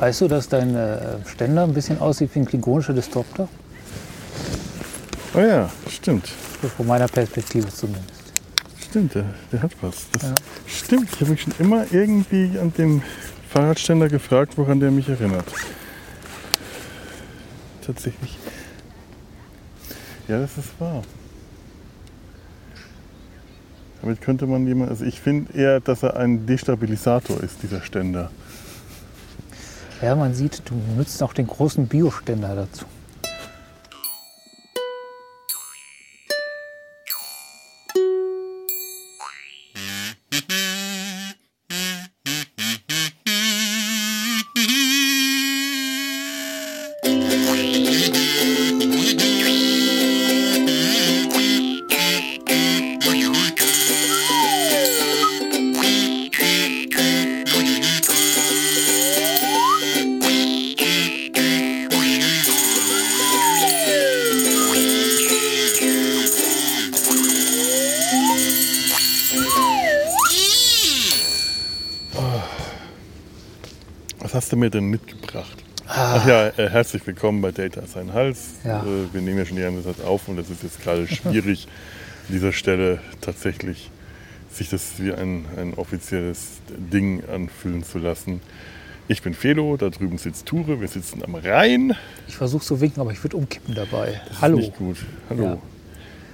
Weißt du, dass dein äh, Ständer ein bisschen aussieht wie ein klingonischer Disruptor? Oh ja, stimmt. Von meiner Perspektive zumindest. Stimmt, der, der hat was. Das Ja. Stimmt, ich habe mich schon immer irgendwie an den Fahrradständer gefragt, woran der mich erinnert. Tatsächlich. Ja, das ist wahr. Damit könnte man jemand, also ich finde eher, dass er ein Destabilisator ist, dieser Ständer. Ja, man sieht, du nutzt auch den großen Bioständer dazu. Herzlich willkommen bei Data ist ein Hals. Ja. Äh, wir nehmen ja schon die ganze Zeit auf und es ist jetzt gerade schwierig, an dieser Stelle tatsächlich sich das wie ein, ein offizielles Ding anfühlen zu lassen. Ich bin Felo, da drüben sitzt Ture, wir sitzen am Rhein. Ich versuche so winken, aber ich würde umkippen dabei. Das Hallo. Ist nicht gut. Hallo. Ja.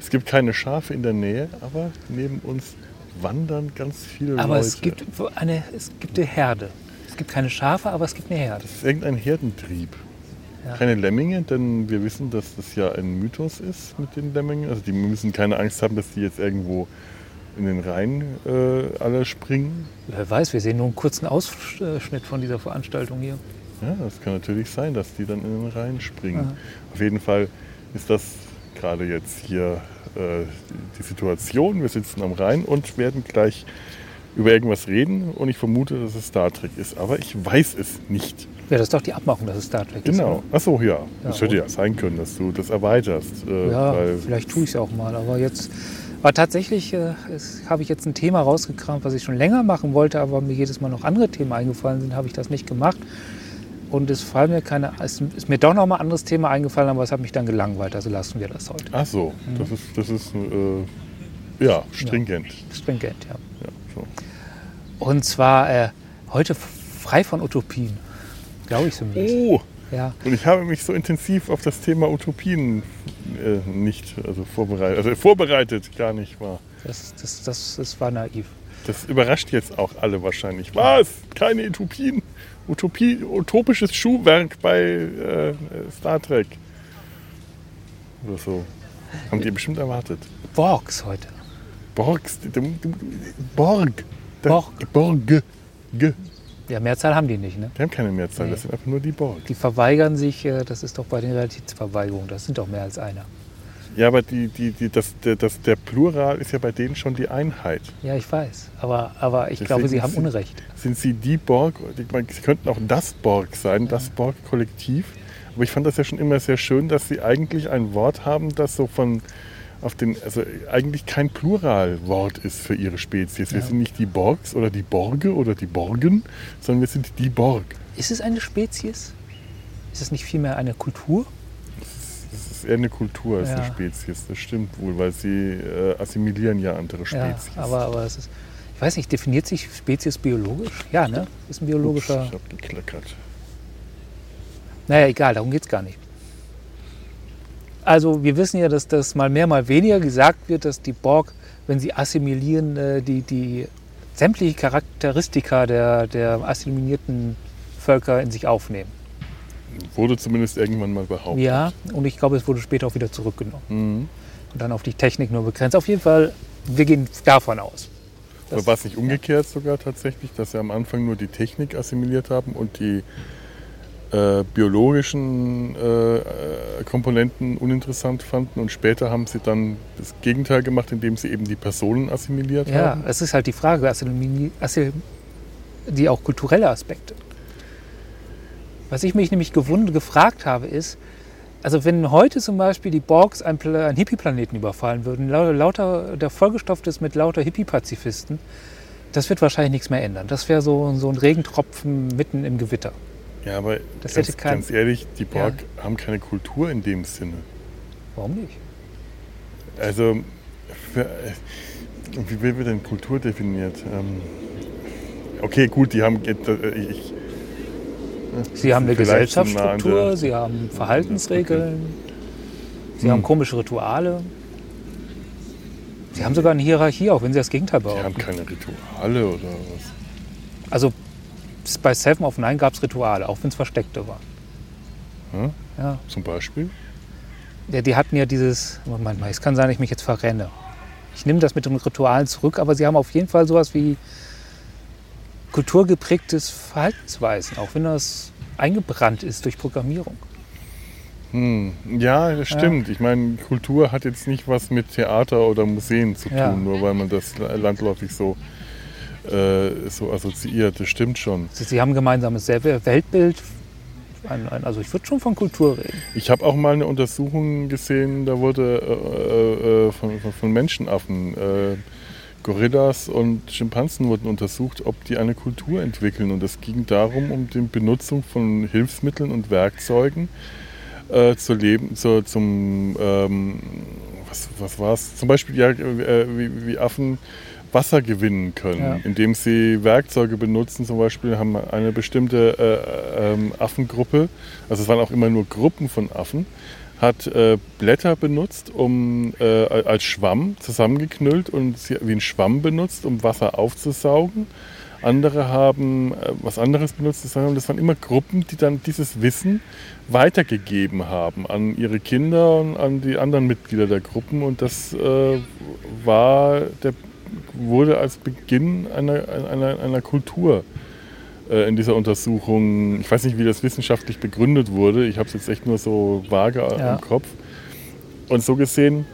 Es gibt keine Schafe in der Nähe, aber neben uns wandern ganz viele Aber Leute. es gibt, eine, es gibt eine Herde. Es gibt keine Schafe, aber es gibt eine Herde. Das ist irgendein Herdentrieb. Ja. Keine Lemminge, denn wir wissen, dass das ja ein Mythos ist mit den Lemmingen. Also die müssen keine Angst haben, dass die jetzt irgendwo in den Rhein äh, alle springen. Wer weiß, wir sehen nur einen kurzen Ausschnitt von dieser Veranstaltung hier. Ja, das kann natürlich sein, dass die dann in den Rhein springen. Ja. Auf jeden Fall ist das gerade jetzt hier äh, die Situation. Wir sitzen am Rhein und werden gleich über irgendwas reden und ich vermute, dass es Star Trek ist, aber ich weiß es nicht. Ja, das ist doch die Abmachung, dass es Star Trek Genau. ist. Achso, ja. Das Ja, hätte ja sein können, dass du das erweiterst. Äh? Ja, vielleicht tue ich es auch mal. Aber jetzt, aber tatsächlich äh, habe ich jetzt ein Thema rausgekramt, was ich schon länger machen wollte, aber mir jedes Mal noch andere Themen eingefallen sind, habe ich das nicht gemacht. Und es fallen mir keine, es ist mir doch noch mal ein anderes Thema eingefallen, aber es hat mich dann gelangweilt. Also lassen wir das heute. Ach so, Mhm. das ist, das ist äh, ja, stringent. Stringent, ja. Ja, so. Und zwar äh, heute frei von Utopien. Glaube ich zumindest. Oh, Ja. und ich habe mich so intensiv auf das Thema Utopien äh, nicht also vorbereitet, also vorbereitet gar nicht war. Das, das, das, das war naiv. Das überrascht jetzt auch alle wahrscheinlich. Was? Keine Utopien? Utopie, utopisches Schuhwerk bei äh, Star Trek. Oder so. Haben die bestimmt erwartet. Borgs heute. Borgs, Borg. Borg. Borg. Ja, Mehrzahl haben die nicht, ne? Die haben keine Mehrzahl, Nee. das sind einfach nur die Borg. Die verweigern sich, äh, das ist doch bei den Realitätsverweigerungen, das sind doch mehr als einer. Ja, aber die, die, die, das, der, das, der Plural ist ja bei denen schon die Einheit. Ja, ich weiß. Aber, aber ich Deswegen glaube, sie haben sind- Unrecht. Sind sie die Borg? Ich meine, Sie könnten auch das Borg sein, das Borg-Kollektiv. Aber ich fand das ja schon immer sehr schön, dass sie eigentlich ein Wort haben, das so von auf den, also eigentlich kein Pluralwort ist für ihre Spezies. Wir Ja. sind nicht die Borgs oder die Borge oder die Borgen, sondern wir sind die Borg. Ist es eine Spezies? Ist es nicht vielmehr eine Kultur? Das ist eher eine Kultur als eine Ja. Spezies. Das stimmt wohl, weil sie äh, assimilieren ja andere Spezies. Ja, aber, aber es ist. Ich weiß nicht, definiert sich Spezies biologisch? Ja, ne? Ist ein biologischer. Ich habe gekleckert. Naja, egal, darum geht es gar nicht. Also, wir wissen ja, dass das mal mehr, mal weniger gesagt wird, dass die Borg, wenn sie assimilieren, äh, die, die sämtliche Charakteristika der, der assimilierten Völker in sich aufnehmen. Wurde zumindest irgendwann mal behauptet. Ja, und ich glaube, es wurde später auch wieder zurückgenommen. Mhm. Und dann auf die Technik nur begrenzt. Auf jeden Fall, wir gehen davon aus. Oder war es nicht umgekehrt sogar tatsächlich, dass sie am Anfang nur die Technik assimiliert haben und die äh, biologischen äh, äh, Komponenten uninteressant fanden und später haben sie dann das Gegenteil gemacht, indem sie eben die Personen assimiliert Ja, haben? es ist halt die Frage, die auch kulturelle Aspekte. Was ich mich nämlich gewund gefragt habe, ist, also wenn heute zum Beispiel die Borgs einen, einen Hippie-Planeten überfallen würden, lau- lauter, der vollgestopft ist mit lauter Hippie-Pazifisten, das wird wahrscheinlich nichts mehr ändern. Das wäre so, so ein Regentropfen mitten im Gewitter. Ja, aber Das ganz, hätte kein- ganz ehrlich, die Borg haben keine Kultur in dem Sinne. Warum nicht? Also, für, äh, wie wird denn Kultur definiert? Ähm, okay, gut, die haben. äh, Ich, Sie haben eine Gesellschaftsstruktur, sie haben Verhaltensregeln, sie Hm. haben komische Rituale. Sie haben sogar eine Hierarchie, auch wenn sie das Gegenteil die haben behaupten. keine Rituale oder was. Also bei Seven of Nine gab es Rituale, auch wenn es versteckte war. Hm? Ja. Zum Beispiel? Ja, die hatten ja dieses, Moment mal, es kann sein, dass ich mich jetzt verrenne. Ich nehme das mit den Ritualen zurück, aber sie haben auf jeden Fall sowas wie kulturgeprägtes Verhaltensweisen, auch wenn das eingebrannt ist durch Programmierung. Hm. Ja, das Ja. stimmt. Ich meine, Kultur hat jetzt nicht was mit Theater oder Museen zu tun, Ja. nur weil man das landläufig so, äh, so assoziiert. Das stimmt schon. Sie, sie haben ein gemeinsames Weltbild, ein, ein, also ich würde schon von Kultur reden. Ich habe auch mal eine Untersuchung gesehen, da wurde äh, äh, von, von, von Menschenaffen, äh, Gorillas und Schimpansen wurden untersucht, ob die eine Kultur entwickeln. Und es ging darum, um die Benutzung von Hilfsmitteln und Werkzeugen äh, zur Leben, zur, zum, ähm, was, was war es? Zum Beispiel, ja, äh, wie, wie Affen Wasser gewinnen können, Ja. indem sie Werkzeuge benutzen. Zum Beispiel haben eine bestimmte äh, ähm, Affengruppe, also es waren auch immer nur Gruppen von Affen, hat äh, Blätter benutzt, um äh, als Schwamm zusammengeknüllt und sie wie ein Schwamm benutzt, um Wasser aufzusaugen. Andere haben äh, was anderes benutzt. Das waren das waren immer Gruppen, die dann dieses Wissen weitergegeben haben an ihre Kinder und an die anderen Mitglieder der Gruppen. Und das äh, war der, wurde als Beginn einer, einer, einer Kultur äh, in dieser Untersuchung. Ich weiß nicht, wie das wissenschaftlich begründet wurde. Ich habe es jetzt echt nur so vage Ja. im Kopf. Und so gesehen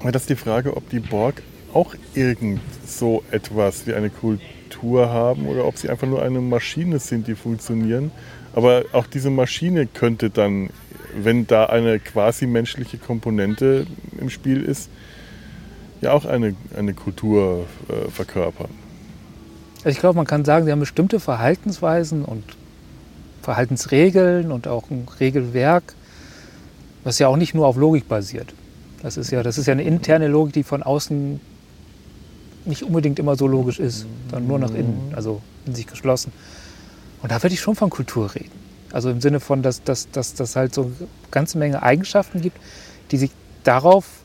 war das die Frage, ob die Borg auch irgend so etwas wie eine Kultur haben oder ob sie einfach nur eine Maschine sind, die funktionieren. Aber auch diese Maschine könnte dann, wenn da eine quasi menschliche Komponente im Spiel ist, ja auch eine, eine Kultur äh, verkörpern. Also ich glaube, man kann sagen, sie haben bestimmte Verhaltensweisen und Verhaltensregeln und auch ein Regelwerk, was ja auch nicht nur auf Logik basiert. Das ist ja, das ist ja eine interne Logik, die von außen nicht unbedingt immer so logisch ist, sondern nur nach innen, also in sich geschlossen. Und da würde ich schon von Kultur reden. Also im Sinne von, dass dass- dass das halt so eine ganze Menge Eigenschaften gibt, die sich darauf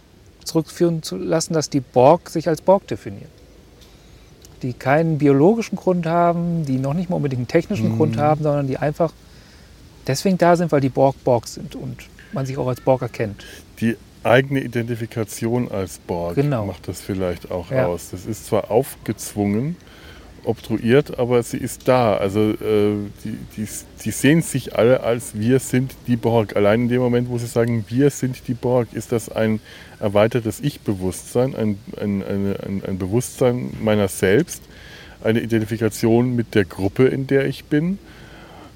zurückführen zu lassen, dass die Borg sich als Borg definieren die keinen biologischen Grund haben, die noch nicht mal unbedingt einen technischen Mhm. Grund haben, sondern die einfach deswegen da sind, weil die Borg Borg sind und man sich auch als Borg erkennt. Die eigene Identifikation als Borg Genau. macht das vielleicht auch Ja. aus. Das ist zwar aufgezwungen, obtruiert, aber sie ist da. Also äh, die, die, die sehen sich alle als wir sind die Borg. Allein in dem Moment, wo sie sagen, wir sind die Borg, ist das ein erweitertes Ich-Bewusstsein, ein, ein, ein, ein Bewusstsein meiner selbst, eine Identifikation mit der Gruppe, in der ich bin.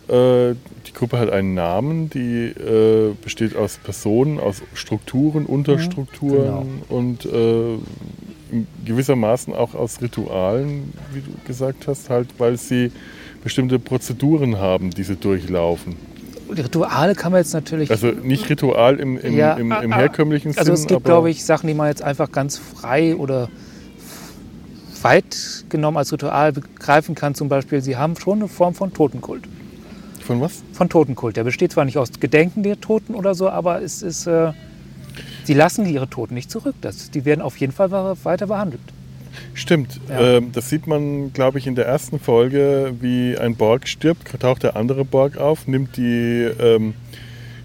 Äh, die Gruppe hat einen Namen, die äh, besteht aus Personen, aus Strukturen, Unterstrukturen und äh, gewissermaßen auch aus Ritualen, wie du gesagt hast, halt, weil sie bestimmte Prozeduren haben, die sie durchlaufen. Rituale kann man jetzt natürlich. Also nicht Ritual im, im, Ja, im, im ah, ah. herkömmlichen also Sinn, es gibt, glaube ich, Sachen, die man jetzt einfach ganz frei oder weit genommen als Ritual begreifen kann. Zum Beispiel, sie haben schon eine Form von Totenkult. von was? Von Totenkult. Der besteht zwar nicht aus Gedenken der Toten oder so, aber es ist. Äh, sie lassen ihre Toten nicht zurück. Das, die werden auf jeden Fall weiter behandelt. Stimmt. Ja. Ähm, das sieht man, glaube ich, in der ersten Folge, wie ein Borg stirbt, taucht der andere Borg auf, nimmt die ähm,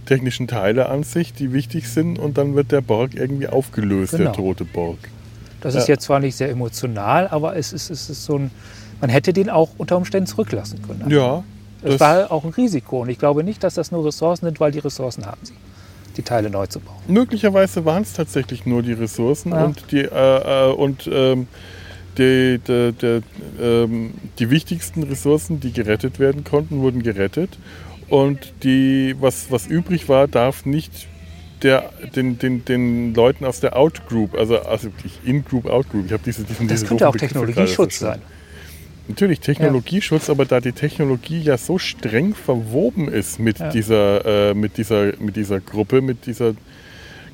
technischen Teile an sich, die wichtig sind, und dann wird der Borg irgendwie aufgelöst, Genau. der tote Borg. Das Ja. ist jetzt zwar nicht sehr emotional, aber es ist, es ist so ein. Man hätte den auch unter Umständen zurücklassen können. Ja, Es das- war auch ein Risiko. Und ich glaube nicht, dass das nur Ressourcen sind, weil die Ressourcen haben sie, die Teile neu zu bauen. möglicherweise waren es tatsächlich nur die Ressourcen Ja. und die äh, äh, und ähm, die, die, die, ähm, die wichtigsten Ressourcen, die gerettet werden konnten, wurden gerettet. Und die, was, was übrig war, darf nicht der, den, den, den Leuten aus der Out-Group, also, also In-Group, Out-Group, ich habe diese, diese Das könnte auch Technologieschutz sein. Natürlich Technologieschutz, aber da die Technologie ja so streng verwoben ist mit, Ja. dieser, äh, mit, dieser, mit dieser Gruppe, mit dieser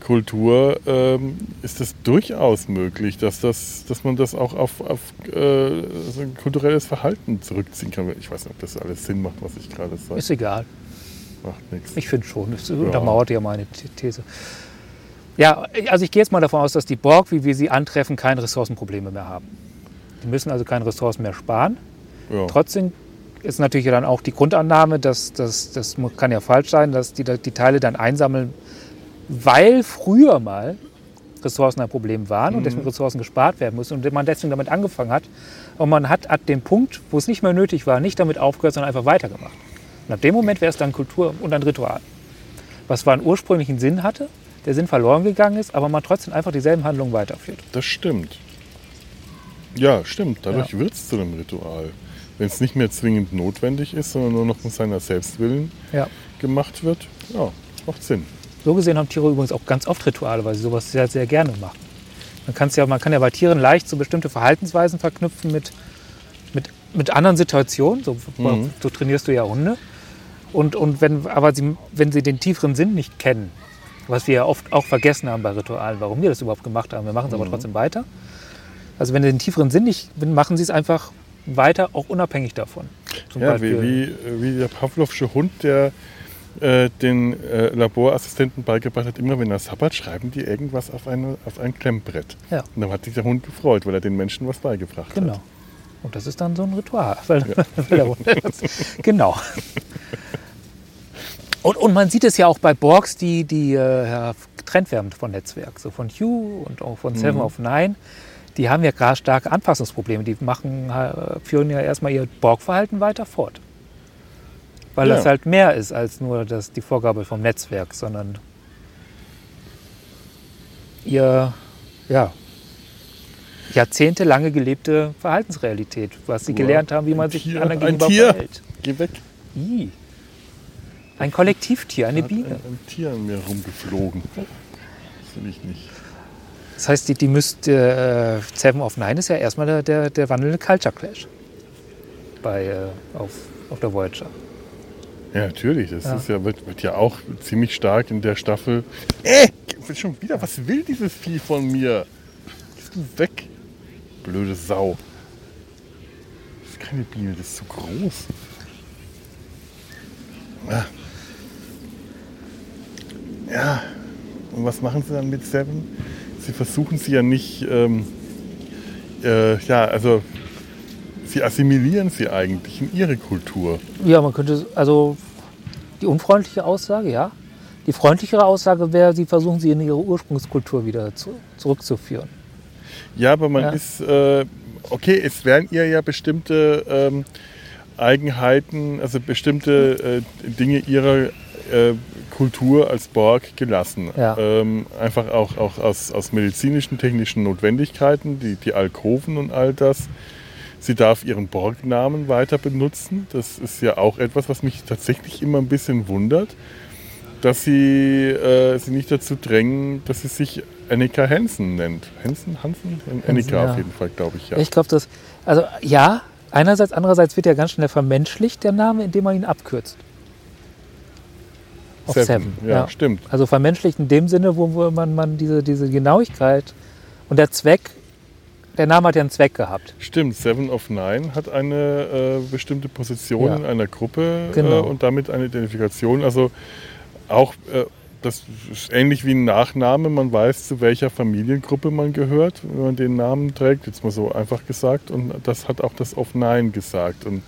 Kultur, ähm, ist es durchaus möglich, dass, das, dass man das auch auf, auf äh, so ein kulturelles Verhalten zurückziehen kann. Ich weiß nicht, ob das alles Sinn macht, was ich gerade sage. Ist egal. Macht nichts. Ich finde schon. Das untermauert ja meine The- These. Ja, also ich gehe jetzt mal davon aus, dass die Borg, wie wir sie antreffen, keine Ressourcenprobleme mehr haben. Die müssen also keine Ressourcen mehr sparen. Ja. Trotzdem ist natürlich dann auch die Grundannahme, dass dass- das kann ja falsch sein, dass die, die Teile dann einsammeln, weil früher mal Ressourcen ein Problem waren und deswegen Ressourcen gespart werden müssen und man deswegen damit angefangen hat. Und man hat ab dem Punkt, wo es nicht mehr nötig war, nicht damit aufgehört, sondern einfach weitergemacht. Und ab dem Moment wäre es dann Kultur und ein Ritual. Was zwar einen ursprünglichen Sinn hatte, der Sinn verloren gegangen ist, aber man trotzdem einfach dieselben Handlungen weiterführt. Das stimmt. Ja, stimmt. Dadurch wird es zu einem Ritual. Wenn es nicht mehr zwingend notwendig ist, sondern nur noch um seiner Selbstwillen Ja. gemacht wird, ja, macht Sinn. So gesehen haben Tiere übrigens auch ganz oft Rituale, weil sie sowas sehr, sehr gerne machen. Man, kann's ja, man kann ja bei Tieren leicht so bestimmte Verhaltensweisen verknüpfen mit, mit, mit anderen Situationen. So, Mhm. so trainierst du ja Hunde. Und, und wenn, aber sie, wenn sie den tieferen Sinn nicht kennen, was wir ja oft auch vergessen haben bei Ritualen, warum wir das überhaupt gemacht haben, wir machen es Mhm. aber trotzdem weiter. Also wenn sie den tieferen Sinn nicht, machen sie es einfach weiter, auch unabhängig davon. Zum Ja, Beispiel- wie, wie, wie der Pavlovsche Hund, der äh, den äh, Laborassistenten beigebracht hat, immer wenn er sabbert, schreiben die irgendwas auf, eine, auf ein Klemmbrett. Ja. Und dann hat sich der Hund gefreut, weil er den Menschen was beigebracht Genau. hat. Und das ist dann so ein Ritual. Weil, weil der Hund das, genau. Und, und man sieht es ja auch bei Borgs, die, die äh, ja, getrennt werden von Netzwerk. So von Hue und auch von Seven of Nine. Die haben ja gerade starke Anpassungsprobleme. Die machen, äh, führen ja erstmal ihr Borg-Verhalten weiter fort. Weil Ja. das halt mehr ist als nur das, die Vorgabe vom Netzwerk, sondern ihr, ja, jahrzehntelange gelebte Verhaltensrealität, was sie Wow. gelernt haben, wie man Ein sich Tier, anderen ein gegenüber Tier. verhält. Geh weg. Ih. Ein Kollektivtier, eine Biene. Ein, ein Tier an mir rumgeflogen. Das will ich nicht. Das heißt, die, die müsste, äh, Seven of Nine ist ja erstmal der, der, der wandelnde Culture Clash bei, äh, auf, auf der Voyager. Ja, natürlich. Das Ja. Ist ja, wird, wird ja auch ziemlich stark in der Staffel. Äh, schon wieder, was will dieses Vieh von mir? Gehst du weg? Blöde Sau. Das ist keine Biene, das ist zu groß. Ja. ja. Und was machen sie dann mit Seven? Sie versuchen sie ja nicht, ähm, äh, ja, also sie assimilieren sie eigentlich in ihre Kultur. Ja, man könnte, also die unfreundliche Aussage, ja. Die freundlichere Aussage wäre, sie versuchen sie in ihre Ursprungskultur wieder zu, zurückzuführen. Ja, aber man Ja. ist, äh, okay, es werden ihr ja bestimmte ähm, Eigenheiten, also bestimmte äh, Dinge ihrer äh, Kultur als Borg gelassen. Ja. Ähm, einfach auch, auch aus, aus medizinischen, technischen Notwendigkeiten, die, die Alkoven und all das. Sie darf ihren Borg-Namen weiter benutzen. Das ist ja auch etwas, was mich tatsächlich immer ein bisschen wundert, dass sie äh, sie nicht dazu drängen, dass sie sich Annika Hansen nennt. Hansen? Hansen? Annika ja. auf jeden Fall, glaube ich, ja. Ich glaube, das, also ja, einerseits, andererseits wird ja ganz schnell vermenschlicht, der Name, indem man ihn abkürzt. Auf Seven. Ja, stimmt. Also vermenschlicht in dem Sinne, wo, wo man, man diese, diese Genauigkeit und der Zweck, der Name hat ja einen Zweck gehabt. Stimmt, Seven of Nine hat eine äh, bestimmte Position Ja. in einer Gruppe Genau. äh, und damit eine Identifikation. Also auch, äh, das ist ähnlich wie ein Nachname. Man weiß, zu welcher Familiengruppe man gehört, wenn man den Namen trägt. Jetzt mal so einfach gesagt. Und das hat auch das of Nine gesagt. Und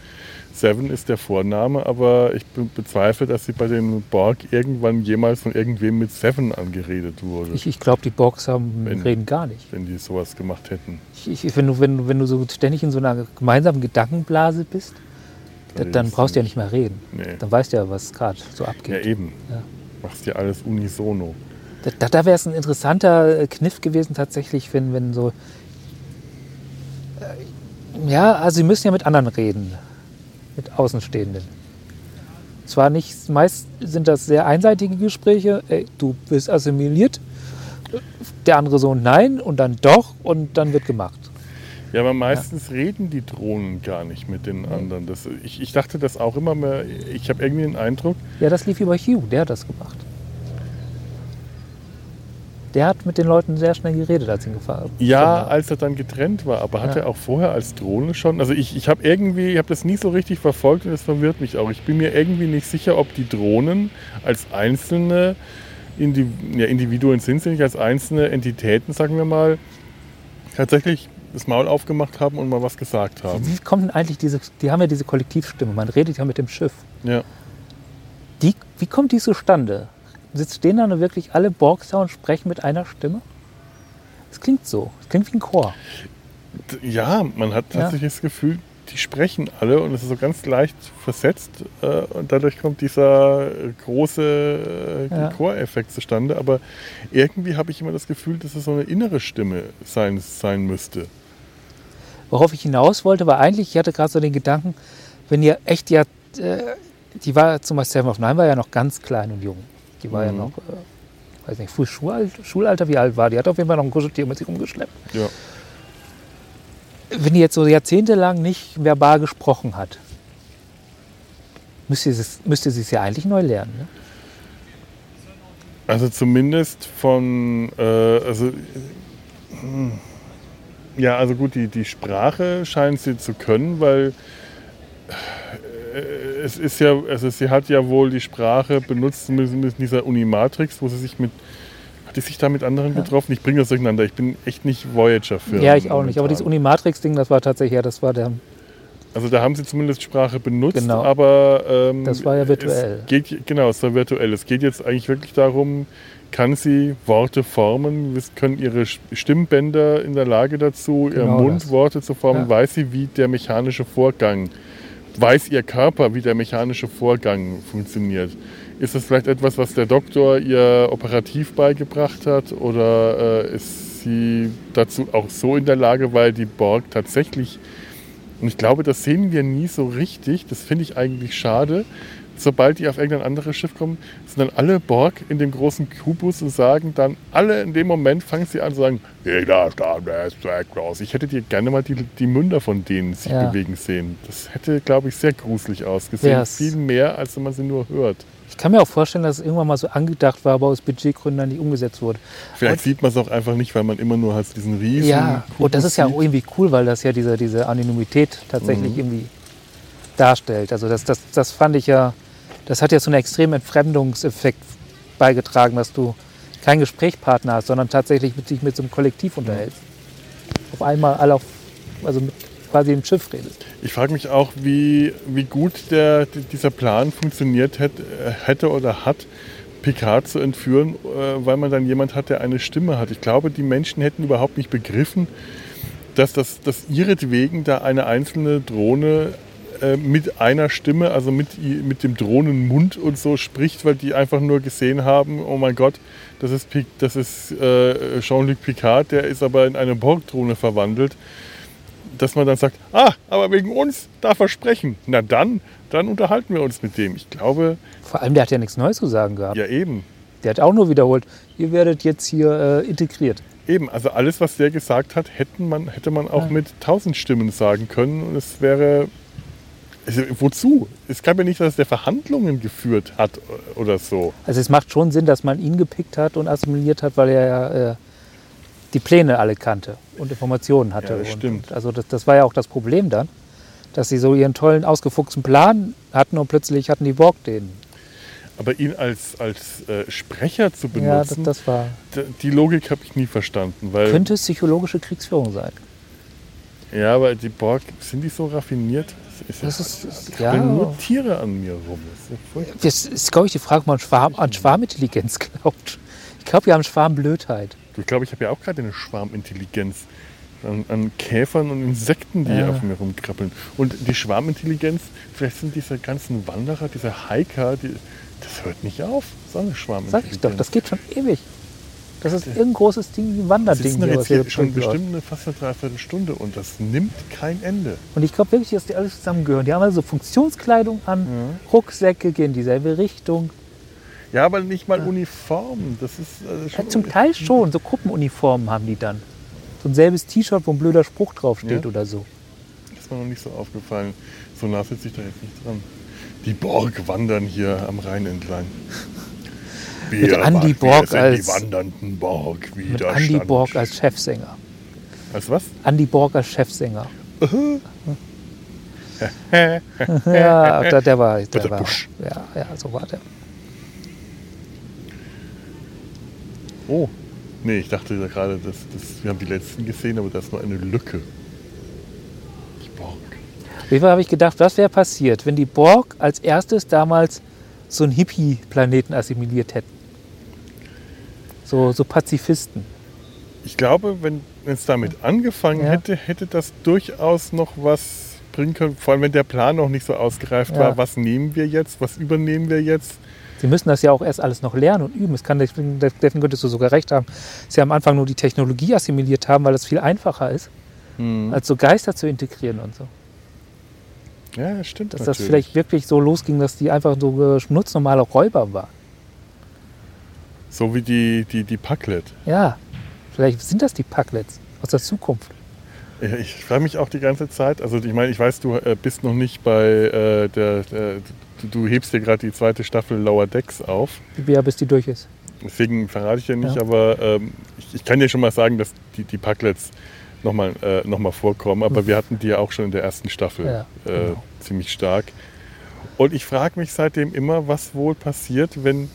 Seven ist der Vorname, aber ich be bezweifle, dass sie bei den Borg irgendwann jemals von irgendwem mit Seven angeredet wurde, Ich, ich glaube, die Borgs haben, Wenn- reden gar nicht. wenn die sowas gemacht hätten. Ich, ich, wenn, du, wenn, wenn du so ständig in so einer gemeinsamen Gedankenblase bist, da, dann redest brauchst du ja nicht mehr reden. Nee. Dann weißt du ja, was gerade so Ja, abgeht. eben. Ja. Machst ja alles unisono. Da, da, da wäre es ein interessanter äh, Kniff gewesen, tatsächlich, wenn, wenn so. Äh, ja, also sie müssen ja mit anderen reden, mit Außenstehenden. Zwar nicht, meist sind das sehr einseitige Gespräche, ey, du bist assimiliert, der andere so nein und dann doch und dann wird gemacht. Ja, aber meistens reden die Drohnen gar nicht mit den anderen. Das, ich, ich dachte das auch immer mehr. Ich habe irgendwie den Eindruck, Ja, das lief über Hugh, der hat das gemacht. Der hat mit den Leuten sehr schnell geredet, als ihn gefahren ja, als er dann getrennt war, aber hat Ja. er auch vorher als Drohne schon. Also ich, ich habe irgendwie, ich habe das nie so richtig verfolgt und das verwirrt mich auch. Ich bin mir irgendwie nicht sicher, ob die Drohnen als einzelne Indi ja, Individuen sind sie nicht, als einzelne Entitäten, sagen wir mal, tatsächlich das Maul aufgemacht haben und mal was gesagt haben. Wie kommt denn eigentlich diese, die haben ja diese Kollektivstimme, man redet ja mit dem Schiff. Ja. Die, wie kommt die zustande? Sitzt stehen da nur wirklich alle Borgs da und sprechen mit einer Stimme? Es klingt so, es klingt wie ein Chor. Ja, man hat Ja. tatsächlich das Gefühl, die sprechen alle und es ist so ganz leicht versetzt äh, und dadurch kommt dieser äh, große äh, Ja. Choreffekt zustande. Aber irgendwie habe ich immer das Gefühl, dass es so eine innere Stimme sein, sein müsste. Worauf ich hinaus wollte, war eigentlich, ich hatte gerade so den Gedanken, wenn ihr echt ja, äh, die war zum Beispiel Seven of Nine war ja noch ganz klein und jung. Die war ja Mhm. noch, äh, weiß nicht, früh Schulalter, Schulalter, wie alt war die? Hat auf jeden Fall noch ein Kuscheltier mit sich rumgeschleppt. Ja. Wenn die jetzt so jahrzehntelang nicht verbal gesprochen hat, müsste sie es müsste sie es ja eigentlich neu lernen. Ne? Also zumindest von, äh, also hm, ja, also gut, die, die Sprache scheint sie zu können, weil äh, es ist ja, also sie hat ja wohl die Sprache benutzt, zumindest in dieser Unimatrix, wo sie sich mit, hat die sich da mit anderen getroffen? Ich bringe das durcheinander, ich bin echt nicht Voyager für. Ja, ich auch nicht. Aber dieses Unimatrix-Ding, das war tatsächlich, ja, das war der. Also da haben sie zumindest Sprache benutzt, Genau. aber ähm, Das war ja virtuell. Es geht, genau, es war virtuell. Es geht jetzt eigentlich wirklich darum, kann sie Worte formen, können ihre Stimmbänder in der Lage dazu, Genau Mund das. Worte zu formen, Ja. weiß sie, wie der mechanische Vorgang, weiß ihr Körper, wie der mechanische Vorgang funktioniert. Ist das vielleicht etwas, was der Doktor ihr operativ beigebracht hat oder äh, ist sie dazu auch so in der Lage, weil die Borg tatsächlich und ich glaube, das sehen wir nie so richtig. Das finde ich eigentlich schade. Sobald die auf irgendein anderes Schiff kommen, sind dann alle Borg in dem großen Kubus und sagen dann, alle in dem Moment fangen sie an zu sagen, jeder Stamm ist raus. Ich hätte dir gerne mal die, die Münder von denen sich Ja. bewegen sehen. Das hätte, glaube ich, sehr gruselig ausgesehen. Wär's. Viel mehr, als wenn man sie nur hört. Ich kann mir auch vorstellen, dass es irgendwann mal so angedacht war, aber aus Budgetgründen dann nicht umgesetzt wurde. Vielleicht sieht man es auch einfach nicht, weil man immer nur halt diesen riesen Ja, und das Kubus ist ja sieht. irgendwie cool, weil das ja diese, diese Anonymität tatsächlich Mhm. irgendwie darstellt. Also das, das, das fand ich ja, das hat ja so einen extremen Entfremdungseffekt beigetragen, dass du keinen Gesprächspartner hast, sondern tatsächlich mit dich mit so einem Kollektiv unterhältst. Auf einmal alle auf, also mit quasi dem Schiff redest. Ich frage mich auch, wie, wie gut der, dieser Plan funktioniert hätte, hätte oder hat, Picard zu entführen, äh, weil man dann jemand hat, der eine Stimme hat. Ich glaube, die Menschen hätten überhaupt nicht begriffen, dass, das, dass ihretwegen da eine einzelne Drohne äh, mit einer Stimme, also mit, mit dem Drohnenmund und so spricht, weil die einfach nur gesehen haben, oh mein Gott, das ist, das ist äh, Jean-Luc Picard, der ist aber in eine Borg-Drohne verwandelt dass man dann sagt, ah, aber wegen uns darf er sprechen. Na dann, dann unterhalten wir uns mit dem. Ich glaube, Vor allem, der hat ja nichts Neues zu sagen gehabt. ja eben. Der hat auch nur wiederholt, ihr werdet jetzt hier äh, integriert. Eben, also alles, was der gesagt hat, hätten man, hätte man auch Ja. mit tausend Stimmen sagen können und es wäre. Also, wozu? Es kann ja nicht, dass der Verhandlungen geführt hat oder so. Also es macht schon Sinn, dass man ihn gepickt hat und assimiliert hat, weil er ja äh, die Pläne alle kannte und Informationen hatte. Ja, das und, stimmt. Und also das, das war ja auch das Problem dann, dass sie so ihren tollen, ausgefuchsten Plan hatten und plötzlich hatten die Borg den. Aber ihn als, als äh, Sprecher zu Ja, das, benutzen, das war, die Logik habe ich nie verstanden. Weil, könnte psychologische Kriegsführung sein. Ja, aber die Borg, sind die so raffiniert? Es Das ist, ist ja. nur Tiere an mir rum. Das ist ist, glaube ich, die Frage, ob man Schwarm, an Schwarmintelligenz glaubt. Ich glaube, wir haben Schwarmblödheit. Ich glaube, ich habe ja auch gerade eine Schwarmintelligenz an, an Käfern und Insekten, die Ja. auf mir rumkrabbeln. Und die Schwarmintelligenz, vielleicht sind diese ganzen Wanderer, diese Hiker, die, das hört nicht auf. So eine Sag Schwarmintelligenz. ich doch, das geht schon ewig. Das ist irgendein großes Ding, ein Wir Wanderding hier, jetzt hier schon bestimmt eine, fast eine Dreiviertelstunde und das nimmt kein Ende. Und ich glaube wirklich, dass die alle zusammengehören. Die haben also Funktionskleidung an, Rucksäcke gehen in dieselbe Richtung. Ja, aber nicht mal Uniform. Das ist äh, Ja, zum Teil schon, so Gruppenuniformen haben die dann. so ein selbes T-Shirt, wo ein blöder Spruch draufsteht Ja. oder so. Das ist mir noch nicht so aufgefallen. So nah sitze ich da jetzt nicht dran. Die Borg wandern hier am Rhein entlang. Mit Wir, Andy wir Borg als- die wandernden Borg. Mit. Andy Borg als Chefsänger. Als was? Andy Borg als Chefsänger. ja, der, der war. Der war ja, ja, so war der. Oh. Nee, ich dachte da gerade, dass, dass, wir haben die letzten gesehen, aber da ist nur eine Lücke. Die Borg. Auf jeden Fall habe ich gedacht, was wäre passiert, wenn die Borg als erstes damals so einen Hippie-Planeten assimiliert hätten? So, so Pazifisten. Ich glaube, wenn es damit angefangen Ja. hätte, hätte das durchaus noch was bringen können. Vor allem, wenn der Plan noch nicht so ausgereift Ja. war. Was nehmen wir jetzt? Was übernehmen wir jetzt? Sie müssen das ja auch erst alles noch lernen und üben. Es kann, deswegen, könntest du sogar recht haben. Sie am Anfang nur die Technologie assimiliert haben, weil das viel einfacher ist, als so Geister zu integrieren und so. Ja, stimmt. Dass das natürlich. vielleicht wirklich so losging, dass die einfach so äh, nutznormale Räuber waren. So wie die, die, die Packlet. Ja, vielleicht sind das die Packlets aus der Zukunft. Ich frage mich auch die ganze Zeit, also ich meine, ich weiß, du äh, bist noch nicht bei äh, der, der du, hebst dir gerade die zweite Staffel Lower Decks auf. Ja, bis die durch ist. Deswegen verrate ich ja nicht, Ja. aber ähm, ich, ich kann dir schon mal sagen, dass die, die Packlets nochmal äh, noch mal vorkommen, aber wir hatten die ja auch schon in der ersten Staffel Ja, äh, genau. ziemlich stark. Und ich frage mich seitdem immer, was wohl passiert, wenn.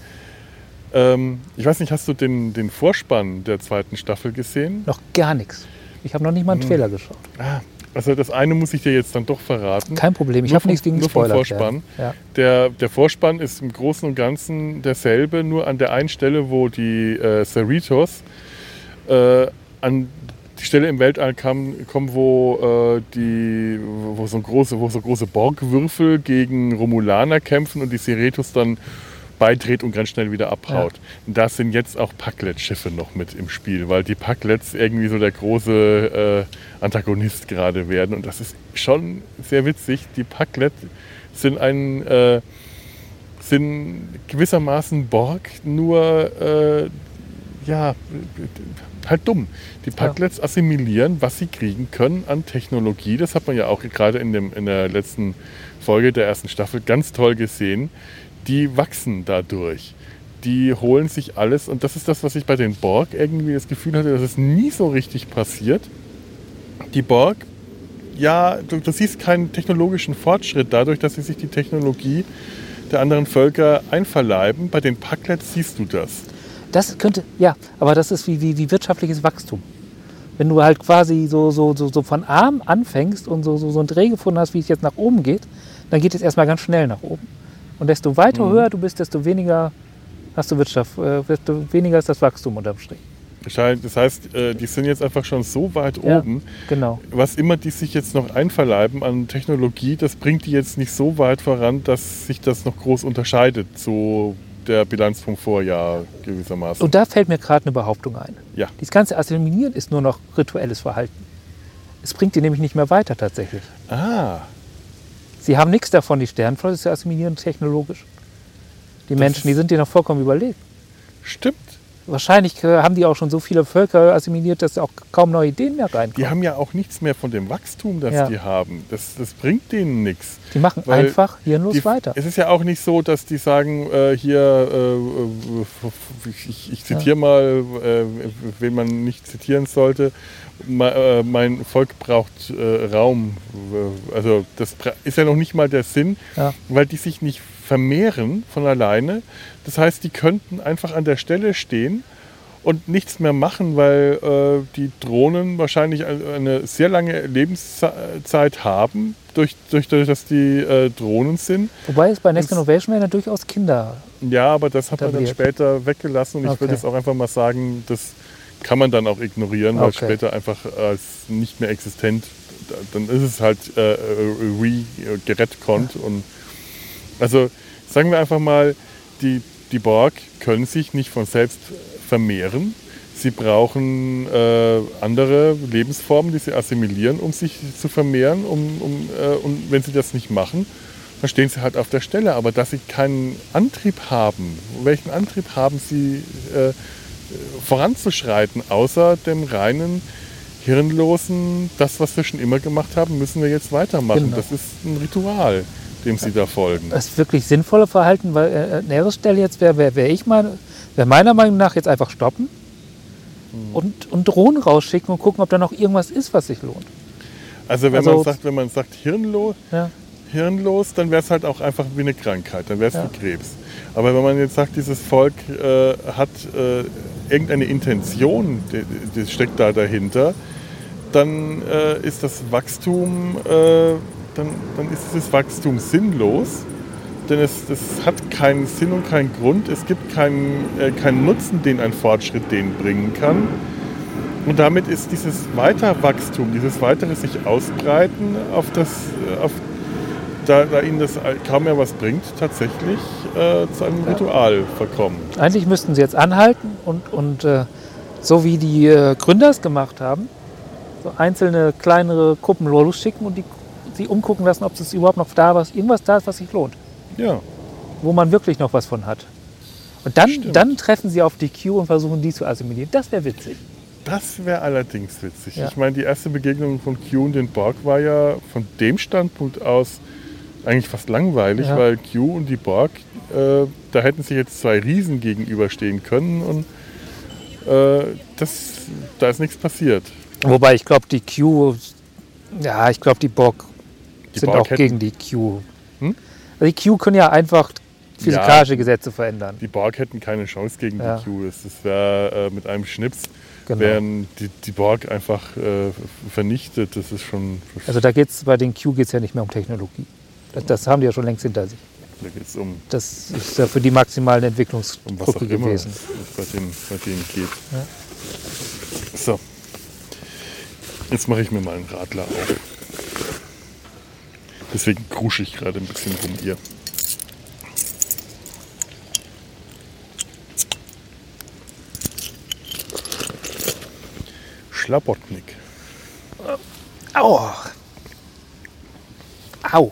Ähm, ich weiß nicht, hast du den, den Vorspann der zweiten Staffel gesehen? Noch gar nichts. Ich habe noch nicht mal einen Hm. Trailer geschaut. Ah, also das eine muss ich dir jetzt dann doch verraten. Kein Problem, ich habe nichts gegen nur vom Spoiler. Vorspann. Ja. Der, der Vorspann ist im Großen und Ganzen derselbe, nur an der einen Stelle, wo die äh, Cerritos äh, an die Stelle im Weltall kam, kommen, wo, äh, die, wo, so große, wo so große Borgwürfel gegen Romulaner kämpfen und die Cerritos dann beidreht und ganz schnell wieder abhaut. Und da sind jetzt auch Packlet-Schiffe noch mit im Spiel, weil die Packlets irgendwie so der große äh, Antagonist gerade werden. Und das ist schon sehr witzig. Die Packlet sind ein äh, sind gewissermaßen Borg, nur äh, ja, halt dumm. Die Packlets assimilieren, was sie kriegen können an Technologie. Das hat man ja auch gerade in, dem, in der letzten Folge der ersten Staffel ganz toll gesehen. Die wachsen dadurch. Die holen sich alles und das ist das, was ich bei den Borg irgendwie das Gefühl hatte, dass es nie so richtig passiert. Die Borg, ja, du, du siehst keinen technologischen Fortschritt dadurch, dass sie sich die Technologie der anderen Völker einverleiben. Bei den Packlets siehst du das. Das könnte, ja, aber das ist wie, wie, wie wirtschaftliches Wachstum. Wenn du halt quasi so, so, so, so von arm anfängst und so, so, so einen Dreh gefunden hast, wie es jetzt nach oben geht, dann geht es erstmal ganz schnell nach oben. Und desto weiter Mhm. höher du bist, desto weniger hast du Wirtschaft, äh, desto weniger ist das Wachstum unterm Strich. Das heißt, äh, die sind jetzt einfach schon so weit Ja. oben. Genau. Was immer die sich jetzt noch einverleiben an Technologie, das bringt die jetzt nicht so weit voran, dass sich das noch groß unterscheidet zu der Bilanz vom Vorjahr gewissermaßen. Und da fällt mir gerade eine Behauptung ein. ja, Dieses ganze Assimilieren ist nur noch rituelles Verhalten. Es bringt die nämlich nicht mehr weiter tatsächlich. ah, Sie haben nichts davon, die Sternenflotte zu assimilieren technologisch. Die Menschen, die sind dir noch vollkommen überlegt. stimmt. Wahrscheinlich äh, haben die auch schon so viele Völker assimiliert, dass auch kaum neue Ideen mehr Die reinkommen. haben ja auch nichts mehr von dem Wachstum, das Ja. die haben. Das, das bringt denen nichts. Die machen einfach hirnlos Die, weiter. Es ist ja auch nicht so, dass die sagen, äh, hier, äh, ich, ich, ich zitiere mal, äh, wen man nicht zitieren sollte, äh, mein Volk braucht äh, Raum. Also das ist ja noch nicht mal der Sinn, Ja. weil die sich nicht vermehren von alleine. Das heißt, die könnten einfach an der Stelle stehen und nichts mehr machen, weil äh, die Drohnen wahrscheinlich eine, sehr lange Lebenszeit haben, durch, durch, durch dass die äh, Drohnen sind. Wobei es bei Next Innovation werden ja durchaus Kinder. Ja, aber das hat man dann später weggelassen und ich würde Okay. jetzt auch einfach mal sagen, das kann man dann auch ignorieren, weil Okay. später einfach als nicht mehr existent, dann ist es halt äh, äh, re gerettet und also sagen wir einfach mal, die, die Borg können sich nicht von selbst vermehren. Sie brauchen äh, andere Lebensformen, die sie assimilieren, um sich zu vermehren. Um, um, äh, und wenn sie das nicht machen, dann stehen sie halt auf der Stelle. Aber dass sie keinen Antrieb haben, welchen Antrieb haben sie äh, voranzuschreiten, außer dem reinen Hirnlosen, das, was wir schon immer gemacht haben, müssen wir jetzt weitermachen. Genau. Das ist ein Ritual, dem sie da folgen. Das wirklich sinnvolle Verhalten, weil äh, an ihrer Stelle jetzt wäre wär, wär ich mal, wäre meiner Meinung nach jetzt einfach stoppen Mhm. und, und Drohnen rausschicken und gucken, ob da noch irgendwas ist, was sich lohnt. Also wenn Also- man sagt, wenn man sagt hirnlos, Ja. hirnlos, dann wäre es halt auch einfach wie eine Krankheit, dann wäre es Ja. wie Krebs. Aber wenn man jetzt sagt, dieses Volk äh, hat äh, irgendeine Intention, die, steckt da dahinter, dann äh, ist das Wachstum, äh, dann, dann ist dieses Wachstum sinnlos. Denn es, es hat keinen Sinn und keinen Grund. Es gibt keinen, äh, keinen Nutzen, den ein Fortschritt denen bringen kann. Und damit ist dieses Weiterwachstum, dieses weitere sich ausbreiten, auf das, äh, auf, da, da ihnen das kaum mehr was bringt, tatsächlich äh, zu einem Ritual verkommen. Eigentlich müssten sie jetzt anhalten und, und äh, so wie die äh, Gründer es gemacht haben, so einzelne kleinere Gruppen losschicken und die sie umgucken lassen, ob es überhaupt noch da was, irgendwas da ist, was sich lohnt, Ja, wo man wirklich noch was von hat. Und dann, Stimmt. dann treffen sie auf die Q und versuchen die zu assimilieren. Das wäre witzig. das wäre allerdings witzig. Ja. Ich meine, die erste Begegnung von Q und den Borg war ja von dem Standpunkt aus eigentlich fast langweilig, Ja. weil Q und die Borg, äh, da hätten sich jetzt zwei Riesen gegenüberstehen können und äh, das, da ist nichts passiert. Wobei ich glaube, die Q, ja, ich glaube, die Borg Die sind Borg auch hätten- gegen die Q. Hm? Also die Q können ja einfach physikalische Gesetze verändern. Die Borg hätten keine Chance gegen Ja. die Q. Das wäre äh, mit einem Schnips Genau. wären die, die Borg einfach äh, vernichtet. Das ist schon. Also da geht's bei den Q geht es ja nicht mehr um Technologie. Das, das haben die ja schon längst hinter sich. da geht es um, Das ist ja für die um auch Entwicklungsdrucke immer gewesen. es bei denen, bei denen geht. Ja. So. Jetzt mache ich mir mal einen Radler auf. Deswegen krusche ich gerade ein bisschen rum hier. Schlabotnik. Au! Au!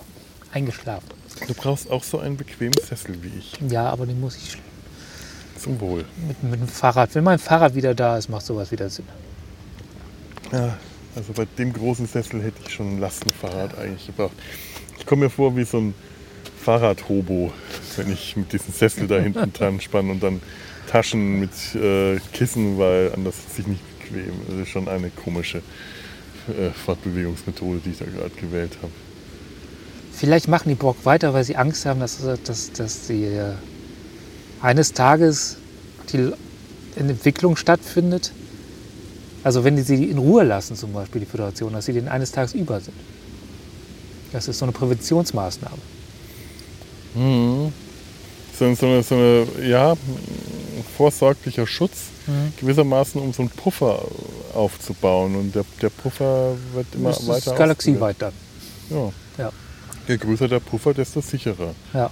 Eingeschlafen. Du brauchst auch so einen bequemen Sessel wie ich. Ja, aber den muss ich Zum Wohl. mit, mit dem Fahrrad. Wenn mein Fahrrad wieder da ist, macht sowas wieder Sinn. Ja, also bei dem großen Sessel hätte ich schon ein Lastenfahrrad eigentlich gebraucht. Ich komme mir vor wie so ein Fahrradhobo, wenn ich mit diesem Sessel da hinten dran spanne und dann Taschen mit äh, Kissen, weil anders sitze ich nicht bequem. Das ist schon eine komische äh, Fortbewegungsmethode, die ich da gerade gewählt habe. Vielleicht machen die Borg weiter, weil sie Angst haben, dass, dass, dass sie äh, eines Tages die eine Entwicklung stattfindet. Also wenn die sie in Ruhe lassen, zum Beispiel die Föderation, dass sie denen eines Tages über sind. Das ist so eine Präventionsmaßnahme. So, so, eine, so eine, ja, vorsorglicher Schutz, Mhm. gewissermaßen, um so einen Puffer aufzubauen. Und der, der Puffer wird immer das weiter ist galaxieweit dann. Ja. Ja. Je größer der Puffer, desto sicherer. Ja.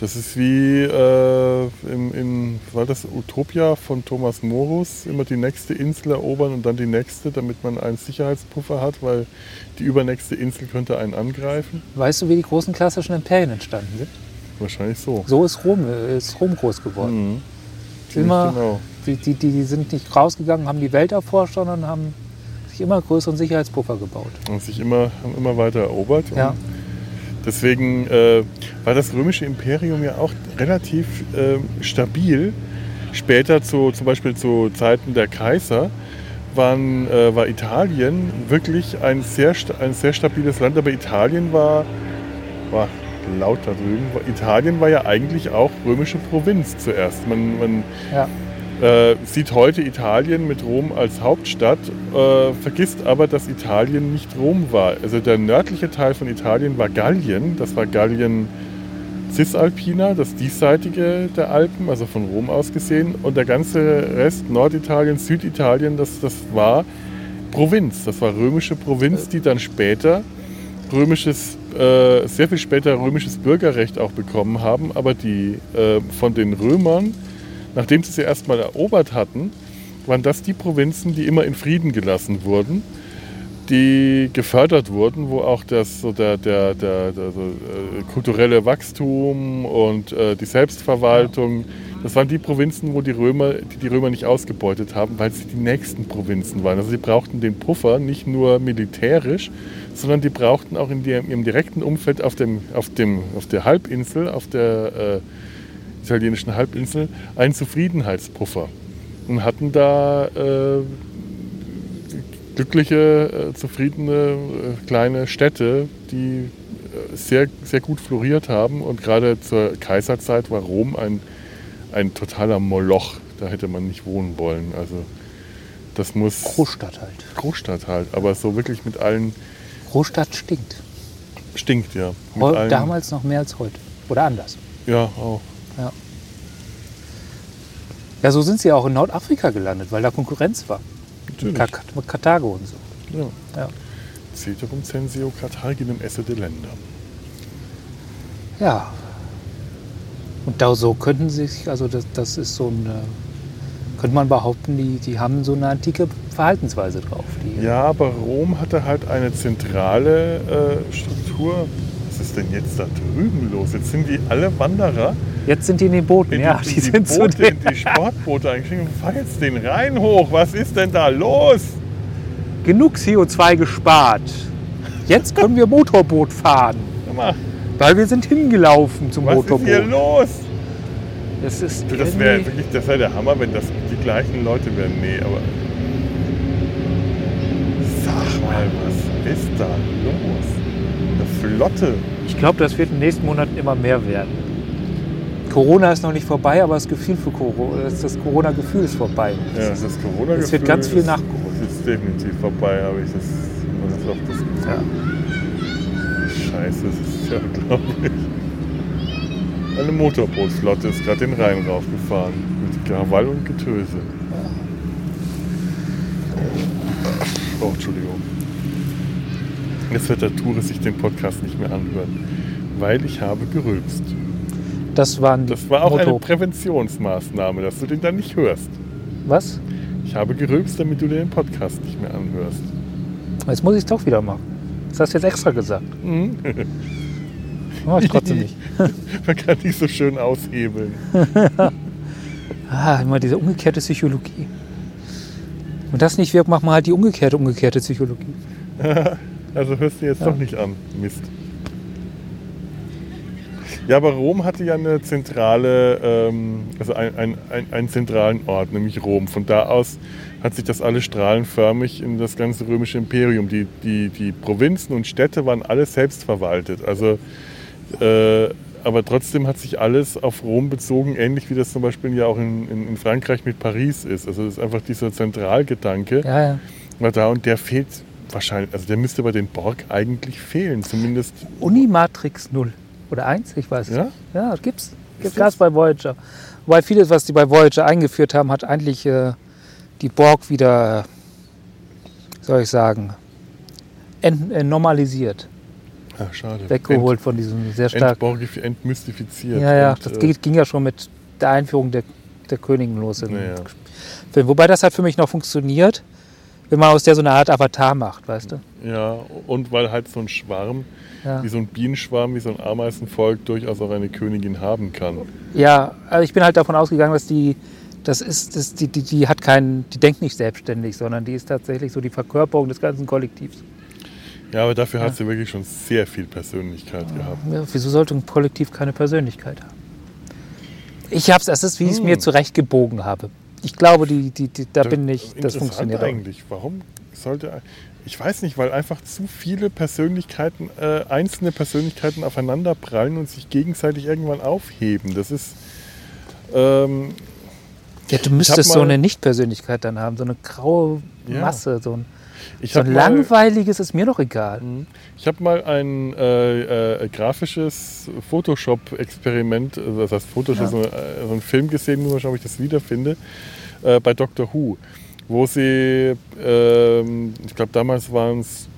Das ist wie äh, in, in, war das Utopia von Thomas Morus, immer die nächste Insel erobern und dann die nächste, damit man einen Sicherheitspuffer hat, weil die übernächste Insel könnte einen angreifen. Weißt du, wie die großen klassischen Imperien entstanden sind? Wahrscheinlich so. So ist Rom, äh, ist Rom groß geworden. Mhm. Immer, Genau. die, die, die sind nicht rausgegangen, haben die Welt erforscht, sondern haben sich immer größeren Sicherheitspuffer gebaut. Und sich immer, haben immer weiter erobert. Und Ja. Deswegen äh, war das römische Imperium ja auch relativ äh, stabil. Später, zu, zum Beispiel zu Zeiten der Kaiser, waren, äh, war Italien wirklich ein sehr, ein sehr stabiles Land. Aber Italien war, war laut da drüben, Italien war ja eigentlich auch römische Provinz zuerst. Man, man Ja. Äh, sieht heute Italien mit Rom als Hauptstadt, äh, vergisst aber, dass Italien nicht Rom war. Also der nördliche Teil von Italien war Gallien, das war Gallien Cisalpina, das diesseitige der Alpen, also von Rom aus gesehen. Und der ganze Rest, Norditalien, Süditalien, das, das war Provinz, das war römische Provinz, die dann später römisches, äh, sehr viel später römisches Bürgerrecht auch bekommen haben, aber die äh, von den Römern nachdem sie sie erstmal erobert hatten, waren das die Provinzen, die immer in Frieden gelassen wurden, die gefördert wurden, wo auch das, so der, der, der, der so, äh, kulturelle Wachstum und äh, die Selbstverwaltung, Das waren die Provinzen, wo die Römer, die die Römer nicht ausgebeutet haben, weil sie die nächsten Provinzen waren. Also sie brauchten den Puffer nicht nur militärisch, sondern die brauchten auch in ihrem direkten Umfeld auf, dem, auf, dem, auf der Halbinsel, auf der äh, italienischen Halbinsel, einen Zufriedenheitspuffer. Und hatten da äh, glückliche, äh, zufriedene äh, kleine Städte, die äh, sehr, sehr gut floriert haben. Und gerade zur Kaiserzeit war Rom ein ein totaler Moloch. Da hätte man nicht wohnen wollen. Also das muss. Großstadt halt. Großstadt halt, aber so wirklich mit allen. Großstadt stinkt. Stinkt, ja. Damals noch mehr als heute. Oder anders. Ja, auch. Ja. Ja, so sind sie auch in Nordafrika gelandet, weil da Konkurrenz war. Natürlich. Mit Karthago und so. Ja. ja. Ceterum censeo Carthaginem esse de Länder. Ja, und da so könnten sich, also das, das ist so ein, äh, könnte man behaupten, die, die haben so eine antike Verhaltensweise drauf. Ja, aber Rom hatte halt eine zentrale äh, Struktur. Was ist denn jetzt da drüben los? Jetzt sind die alle Wanderer. Jetzt sind die in den Booten, in ja. Die, die, die sind Boote, so in die Sportboote eingestiegen. Fahr jetzt den Rhein hoch. Was ist denn da los? Genug CO2 gespart. Jetzt können wir Motorboot fahren. Weil wir sind hingelaufen zum Was Motorboot. Was ist hier los? Das ist du, das wäre wirklich, das wäre der Hammer, wenn das die gleichen Leute wären. Nee, aber. Sag mal, was ist da Flotte. Ich glaube, das wird in den nächsten Monaten immer mehr werden. Corona ist noch nicht vorbei, aber das Gefühl für Corona, das Corona-Gefühl ist vorbei. Ja, das Corona-Gefühl. Es wird ganz viel nachgeholt. Das ist definitiv vorbei, habe ich das, das auch das Gefühl. Ja. Scheiße, das ist ja unglaublich. Eine Motorbootflotte ist gerade den Rhein raufgefahren. Mit Krawall und Getöse. Oh, Entschuldigung. Der Tourist sich den Podcast nicht mehr anhören, weil ich habe gerülpst. Das, waren das war auch Motor eine Präventionsmaßnahme, dass du den dann nicht hörst. Was? Ich habe gerülpst, damit du den Podcast nicht mehr anhörst. Jetzt muss ich es doch wieder machen. Das hast du jetzt extra gesagt. Mhm. Mach ich trotzdem nicht. Man kann nicht so schön aushebeln. ah, immer diese umgekehrte Psychologie. Und das nicht wirkt, machen wir halt die umgekehrte, umgekehrte Psychologie. Also hörst du jetzt ja. doch nicht an. Mist. Ja, aber Rom hatte ja eine zentrale, ähm, also ein, ein, ein, einen zentralen Ort, nämlich Rom. Von da aus hat sich das alles strahlenförmig in das ganze römische Imperium. Die, die, die Provinzen und Städte waren alle selbstverwaltet. Also äh, aber trotzdem hat sich alles auf Rom bezogen, ähnlich wie das zum Beispiel ja auch in, in, in Frankreich mit Paris ist. Also das ist einfach dieser Zentralgedanke. Ja, ja. War da und der fehlt wahrscheinlich, also der müsste bei den Borg eigentlich fehlen, zumindest. Unimatrix 0 oder 1, ich weiß es. Ja? Ja, gibt's. Gibt es bei Voyager. Wobei vieles, was die bei Voyager eingeführt haben, hat eigentlich äh, die Borg wieder, soll ich sagen, äh, normalisiert. Ja, schade. Weggeholt Ent, von diesem sehr stark. Entmystifiziert. Ja, ja, und, das äh, ging ja schon mit der Einführung der, der Königin los im ja. Film. Wobei das halt für mich noch funktioniert, wenn man aus der so eine Art Avatar macht, weißt du? Ja, und weil halt so ein Schwarm, ja. wie so ein Bienenschwarm, wie so ein Ameisenvolk durchaus auch eine Königin haben kann. Ja, also ich bin halt davon ausgegangen, dass die, das ist, das, die, die, die hat keinen, die denkt nicht selbstständig, sondern die ist tatsächlich so die Verkörperung des ganzen Kollektivs. Ja, aber dafür ja. hat sie wirklich schon sehr viel Persönlichkeit gehabt. Ja, wieso sollte ein Kollektiv keine Persönlichkeit haben? Ich habe es, das ist, wie ich es hm. mir zurechtgebogen habe. Ich glaube, die, die, die da, da bin ich, das funktioniert eigentlich. Auch. Warum sollte, ich weiß nicht, weil einfach zu viele Persönlichkeiten, äh, einzelne Persönlichkeiten aufeinander prallen und sich gegenseitig irgendwann aufheben. Das ist, ähm, ja, du müsstest so eine Nicht-Persönlichkeit dann haben, so eine graue Masse, ja. so ein ich so ein langweiliges ist mir doch egal. Mhm. Ich habe mal ein äh, äh, grafisches Photoshop-Experiment, also das heißt Photoshop, ja. so, äh, so einen Film gesehen, muss mal schauen, ob ich das wiederfinde, äh, bei Doctor Who, wo sie, ähm, ich glaube damals waren es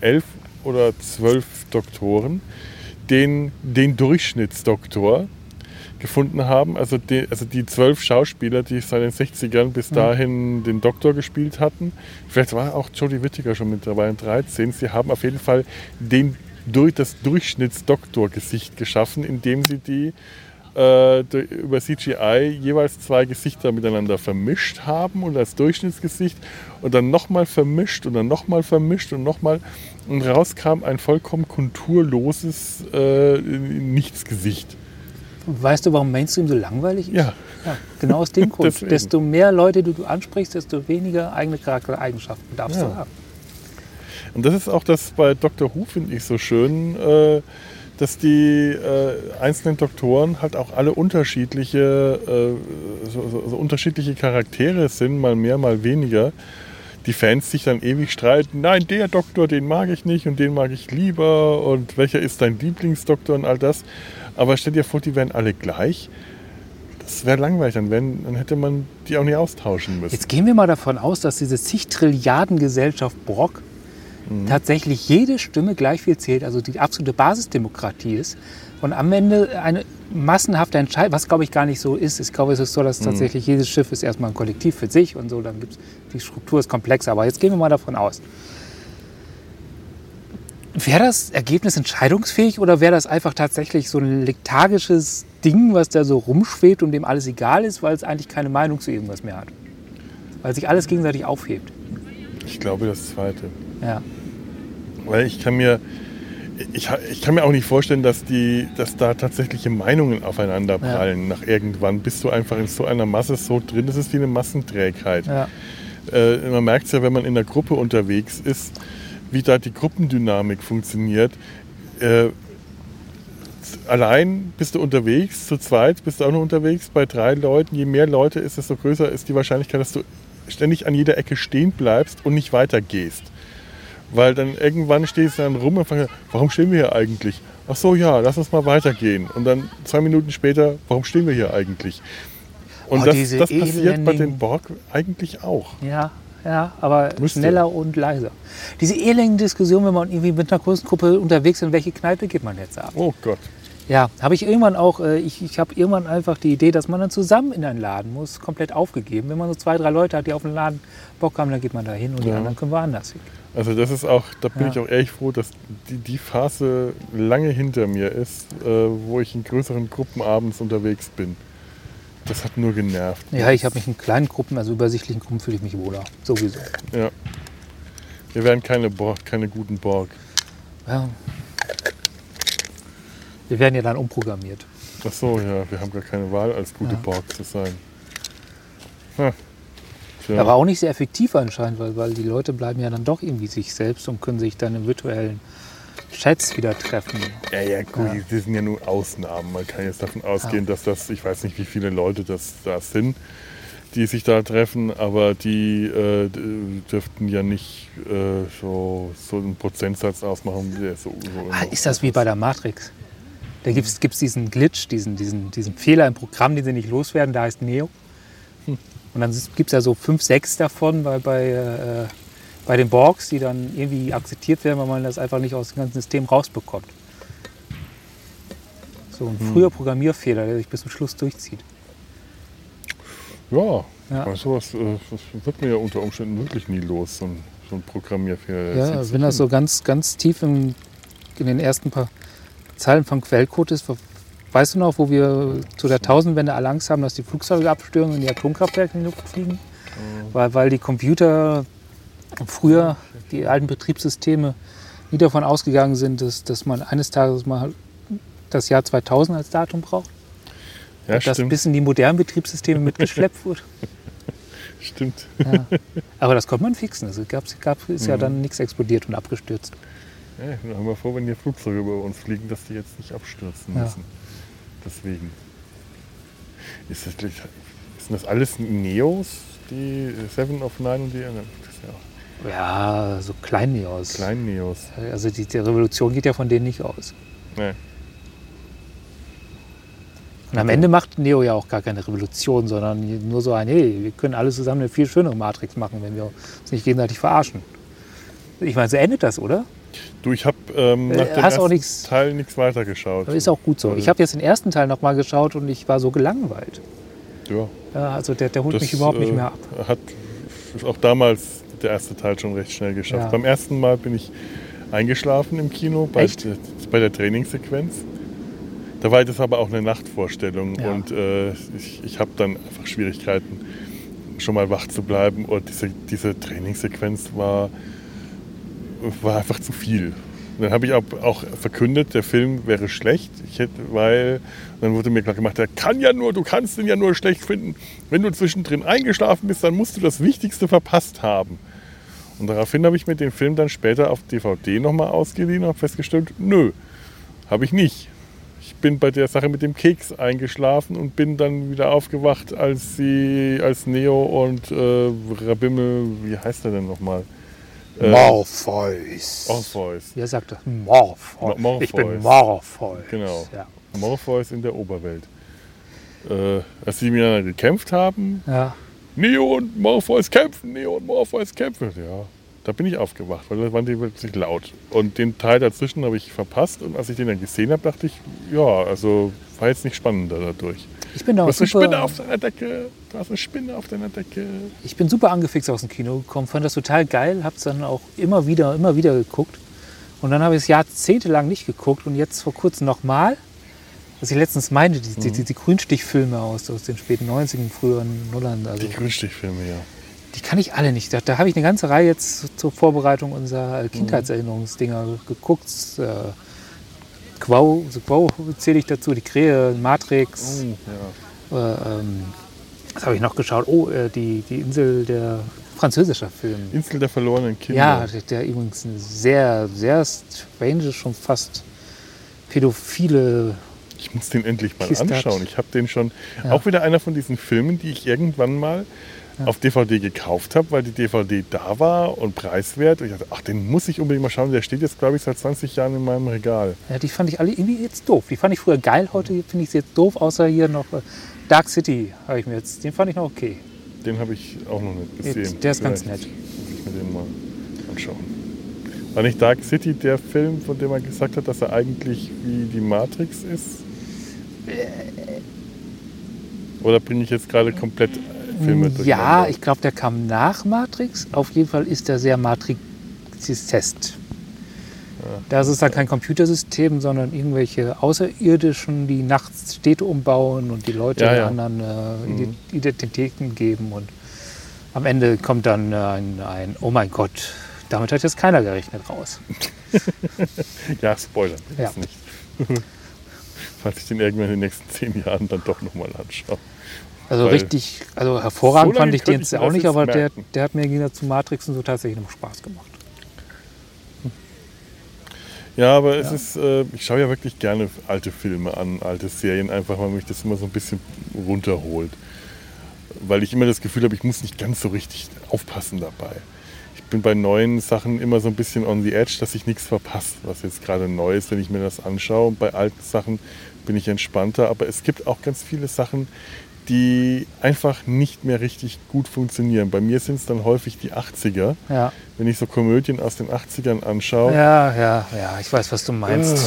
elf oder zwölf Doktoren, den, den Durchschnittsdoktor, gefunden haben. Also die, also die zwölf Schauspieler, die seit den 60ern bis mhm. dahin den Doktor gespielt hatten, vielleicht war auch Jodie Whittaker schon mit dabei, 13, sie haben auf jeden Fall den, durch das Durchschnittsdoktor-Gesicht geschaffen, indem sie die äh, über CGI jeweils zwei Gesichter miteinander vermischt haben und als Durchschnittsgesicht und dann nochmal vermischt und dann nochmal vermischt und nochmal und raus kam ein vollkommen konturloses äh, Nichtsgesicht. Weißt du, warum Mainstream so langweilig ist? Ja, Ja, genau aus dem Grund. Desto mehr Leute die du ansprichst, desto weniger eigene Charaktereigenschaften darfst Ja. du haben. Und das ist auch das bei Dr. Who, finde ich, so schön, äh, dass die äh, einzelnen Doktoren halt auch alle unterschiedliche, äh, so, so, so unterschiedliche Charaktere sind, mal mehr, mal weniger. Die Fans sich dann ewig streiten, nein, der Doktor, den mag ich nicht und den mag ich lieber und welcher ist dein Lieblingsdoktor und all das. Aber stell dir vor, die wären alle gleich. Das wäre langweilig, dann, wären, dann hätte man die auch nicht austauschen müssen. Jetzt gehen wir mal davon aus, dass diese zig Trilliarden Gesellschaft Brock Mhm. tatsächlich jede Stimme gleich viel zählt, also die absolute Basisdemokratie ist und am Ende eine massenhafte Entscheidung, was glaube ich gar nicht so ist. Ich glaube, es ist so, Mhm. dass tatsächlich jedes Schiff ist erstmal ein Kollektiv für sich und so, dann gibt es, die Struktur ist komplexer. Aber jetzt gehen wir mal davon aus. Wäre das Ergebnis entscheidungsfähig oder wäre das einfach tatsächlich so ein lethargisches Ding, was da so rumschwebt und dem alles egal ist, weil es eigentlich keine Meinung zu irgendwas mehr hat? Weil sich alles gegenseitig aufhebt. Ich glaube, das Zweite. Ja. Weil ich kann mir, ich, ich kann mir auch nicht vorstellen, dass, die, dass da tatsächliche Meinungen aufeinander prallen nach irgendwann. Bist du einfach in so einer Masse so drin, das ist wie eine Massenträgheit. ja. Äh, man merkt es ja, wenn man in der Gruppe unterwegs ist, wie da die Gruppendynamik funktioniert. Äh, allein bist du unterwegs, zu zweit bist du auch noch unterwegs, bei drei Leuten. Je mehr Leute ist, desto größer ist die Wahrscheinlichkeit, dass du ständig an jeder Ecke stehen bleibst und nicht weitergehst. Weil dann irgendwann stehst du dann rum und fragst, warum stehen wir hier eigentlich? Ach so, ja, lass uns mal weitergehen. Und dann zwei Minuten später, warum stehen wir hier eigentlich? Und Oh, das, das passiert bei den Borg eigentlich auch. Ja, ja, aber Müsste. schneller und leiser. Diese elenden Diskussion, wenn man irgendwie mit einer großen Gruppe unterwegs ist, in welche Kneipe geht man jetzt ab? Oh Gott. Ja, habe ich irgendwann auch, äh, ich, ich habe irgendwann einfach die Idee, dass man dann zusammen in einen Laden muss, komplett aufgegeben. Wenn man so zwei, drei Leute hat, die auf den Laden Bock haben, dann geht man da hin und die Ja. anderen können woanders hin. Also das ist auch, da bin Ja. ich auch ehrlich froh, dass die, die Phase lange hinter mir ist, äh, wo ich in größeren Gruppen abends unterwegs bin. Das hat nur genervt. Ja, ich habe mich in kleinen Gruppen, also übersichtlichen Gruppen, fühle ich mich wohler. Sowieso. Ja. Wir werden keine Borg, keine guten Borg. Ja. Wir werden ja dann umprogrammiert. Ach so, ja, wir haben gar keine Wahl, als gute Ja. Borg zu sein. Ha. Tja. Aber auch nicht sehr effektiv anscheinend, weil, weil die Leute bleiben ja dann doch irgendwie sich selbst und können sich dann in virtuellen Chats wieder treffen. ja, ja, gut, Ja. das sind ja nur Ausnahmen. Man kann jetzt davon ausgehen, dass das, ich weiß nicht, wie viele Leute das da sind, die sich da treffen, aber die äh, dürften ja nicht äh, so, so einen Prozentsatz ausmachen. Der so, so Ah, ist das wie bei der Matrix? Da gibt es diesen Glitch, diesen, diesen, diesen Fehler im Programm, den sie nicht loswerden, der heißt Neo. Und dann gibt es ja so fünf, sechs davon bei, bei, äh, bei den Borgs, die dann irgendwie akzeptiert werden, weil man das einfach nicht aus dem ganzen System rausbekommt. So ein früher Programmierfehler, der sich bis zum Schluss durchzieht. Ja, Ja. aber sowas äh, das wird mir ja unter Umständen wirklich nie los, so ein, so ein Programmierfehler. Ja, sitzt wenn das so ganz, ganz tief in, in den ersten paar Zeilen vom Quellcode ist, weißt du noch, wo wir zu der Tausendwende alle Angst haben, dass die Flugzeuge abstürzen und die Atomkraftwerke in die Luft fliegen? Weil, weil die Computer früher, die alten Betriebssysteme, nie davon ausgegangen sind, dass, dass man eines Tages mal das Jahr 2000 als Datum braucht. ja, dass stimmt, bis in die modernen Betriebssysteme mitgeschleppt wurde. stimmt. Ja. Aber das konnte man fixen. Also gab, gab, ist ja Mhm. dann nichts explodiert und abgestürzt. Ja, dann haben wir vor, wenn hier Flugzeuge über uns fliegen, dass die jetzt nicht abstürzen Ja. müssen. Deswegen. Ist das, sind das alles Neos, die Seven of Nine und die anderen? Das ist ja auch Ja, so Klein-Neos. Klein-Neos. Also die, die Revolution geht ja von denen nicht aus. Nee. Und am Ende macht Neo ja auch gar keine Revolution, sondern nur so ein, hey, wir können alle zusammen eine viel schönere Matrix machen, wenn wir uns nicht gegenseitig verarschen. Ich meine, so endet das, oder? Du, ich habe ähm, Äh, nach dem hast auch ersten nichts- Teil nichts weiter geschaut. Das ist auch gut so. Ich habe jetzt den ersten Teil noch mal geschaut und ich war so gelangweilt. ja, Ja, also der, der holt das, mich überhaupt nicht äh, mehr ab. Hat auch damals der erste Teil schon recht schnell geschafft. Ja. Beim ersten Mal bin ich eingeschlafen im Kino bei, bei der Trainingssequenz. Da war das aber auch eine Nachtvorstellung Ja. und äh, ich, ich habe dann einfach Schwierigkeiten, schon mal wach zu bleiben und diese, diese Trainingssequenz war, war einfach zu viel. Dann habe ich auch, auch verkündet, der Film wäre schlecht, hätte, weil dann wurde mir klar gemacht, der kann ja nur, du kannst ihn ja nur schlecht finden. Wenn du zwischendrin eingeschlafen bist, dann musst du das Wichtigste verpasst haben. Und daraufhin habe ich mir den Film dann später auf DVD nochmal ausgeliehen und habe festgestellt, nö, habe ich nicht. Ich bin bei der Sache mit dem Keks eingeschlafen und bin dann wieder aufgewacht, als sie, als Neo und äh, Rabimmel, wie heißt er denn nochmal? Äh, Morpheus. Orpheus. Wie er sagte, Morpheus. Mo- Ich bin Morpheus. Morpheus. Genau. Ja. Morpheus in der Oberwelt. Äh, als sie miteinander gekämpft haben, ja. Neo und Morpheus kämpfen, Neo und Morpheus kämpfen. Ja, da bin ich aufgewacht, weil da waren die wirklich laut. Und den Teil dazwischen habe ich verpasst und als ich den dann gesehen habe, dachte ich, ja, also war jetzt nicht spannender dadurch. Ich bin da Du hast eine Spinne auf deiner Decke, du hast eine Spinne auf deiner Decke. ich bin super angefixt aus dem Kino gekommen, fand das total geil, hab's dann auch immer wieder, immer wieder geguckt. Und dann habe ich es jahrzehntelang nicht geguckt und jetzt vor kurzem nochmal, was ich letztens meinte, die, die, Mhm. die, die Grünstichfilme aus, aus den späten 90ern, früheren Nullern, also Die Grünstichfilme, ja. die kann ich alle nicht. Da, da habe ich eine ganze Reihe jetzt zur Vorbereitung unserer äh, Kindheitserinnerungsdinger geguckt. Äh, Quau, so Quau zähle ich dazu, die Krähe, Matrix. Oh, ja. Äh, ähm, was habe ich noch geschaut? Oh, äh, die, die Insel der französischer Film. Insel der verlorenen Kinder. Ja, der, der übrigens eine sehr, sehr strange, schon fast pädophile. Ich muss den endlich mal Kiste hat- anschauen. Ich habe den schon. Ja. Auch wieder einer von diesen Filmen, die ich irgendwann mal auf DVD gekauft habe, weil die DVD da war und preiswert. Und ich dachte, ach, den muss ich unbedingt mal schauen. Der steht jetzt, glaube ich, seit 20 Jahren in meinem Regal. Ja, die fand ich alle irgendwie jetzt doof. Die fand ich früher geil, heute finde ich sie jetzt doof, außer hier noch äh, Dark City habe ich mir jetzt. Den fand ich noch okay. Den habe ich auch noch nicht gesehen. Der ist ganz Vielleicht nett. Muss ich mir den mal anschauen. War nicht Dark City der Film, von dem man gesagt hat, dass er eigentlich wie die Matrix ist? Oder bringe ich jetzt gerade komplett Filme Ja, durcheinander? ich glaube, der kam nach Matrix. Auf jeden Fall ist er sehr Matrix-Test. Das ist dann kein Computersystem, sondern irgendwelche Außerirdischen, die nachts Städte umbauen und die Leute Ja, ja. anderen äh, Mhm. Ide- Identitäten geben. Und am Ende kommt dann äh, ein, ein Oh mein Gott, damit hat jetzt keiner gerechnet raus. Ja, Spoiler, Ja. nicht. Falls ich den irgendwann in den nächsten zehn Jahren dann doch nochmal anschaue. Also Weil richtig, also hervorragend so fand ich den jetzt auch nicht, aber der, merken. der hat mir Gegensatz zu Matrix und so tatsächlich noch Spaß gemacht. Ja, aber es ist, äh, ich schaue ja wirklich gerne alte Filme an, alte Serien, einfach weil mich das immer so ein bisschen runterholt. Weil ich immer das Gefühl habe, ich muss nicht ganz so richtig aufpassen dabei. Ich bin bei neuen Sachen immer so ein bisschen on the edge, dass ich nichts verpasse, was jetzt gerade neu ist, wenn ich mir das anschaue. Und bei alten Sachen bin ich entspannter, aber es gibt auch ganz viele Sachen, die einfach nicht mehr richtig gut funktionieren. Bei mir sind es dann häufig die 80er. Ja, Wenn ich so Komödien aus den 80ern anschaue, ja, ja, ja, ich weiß, was du meinst.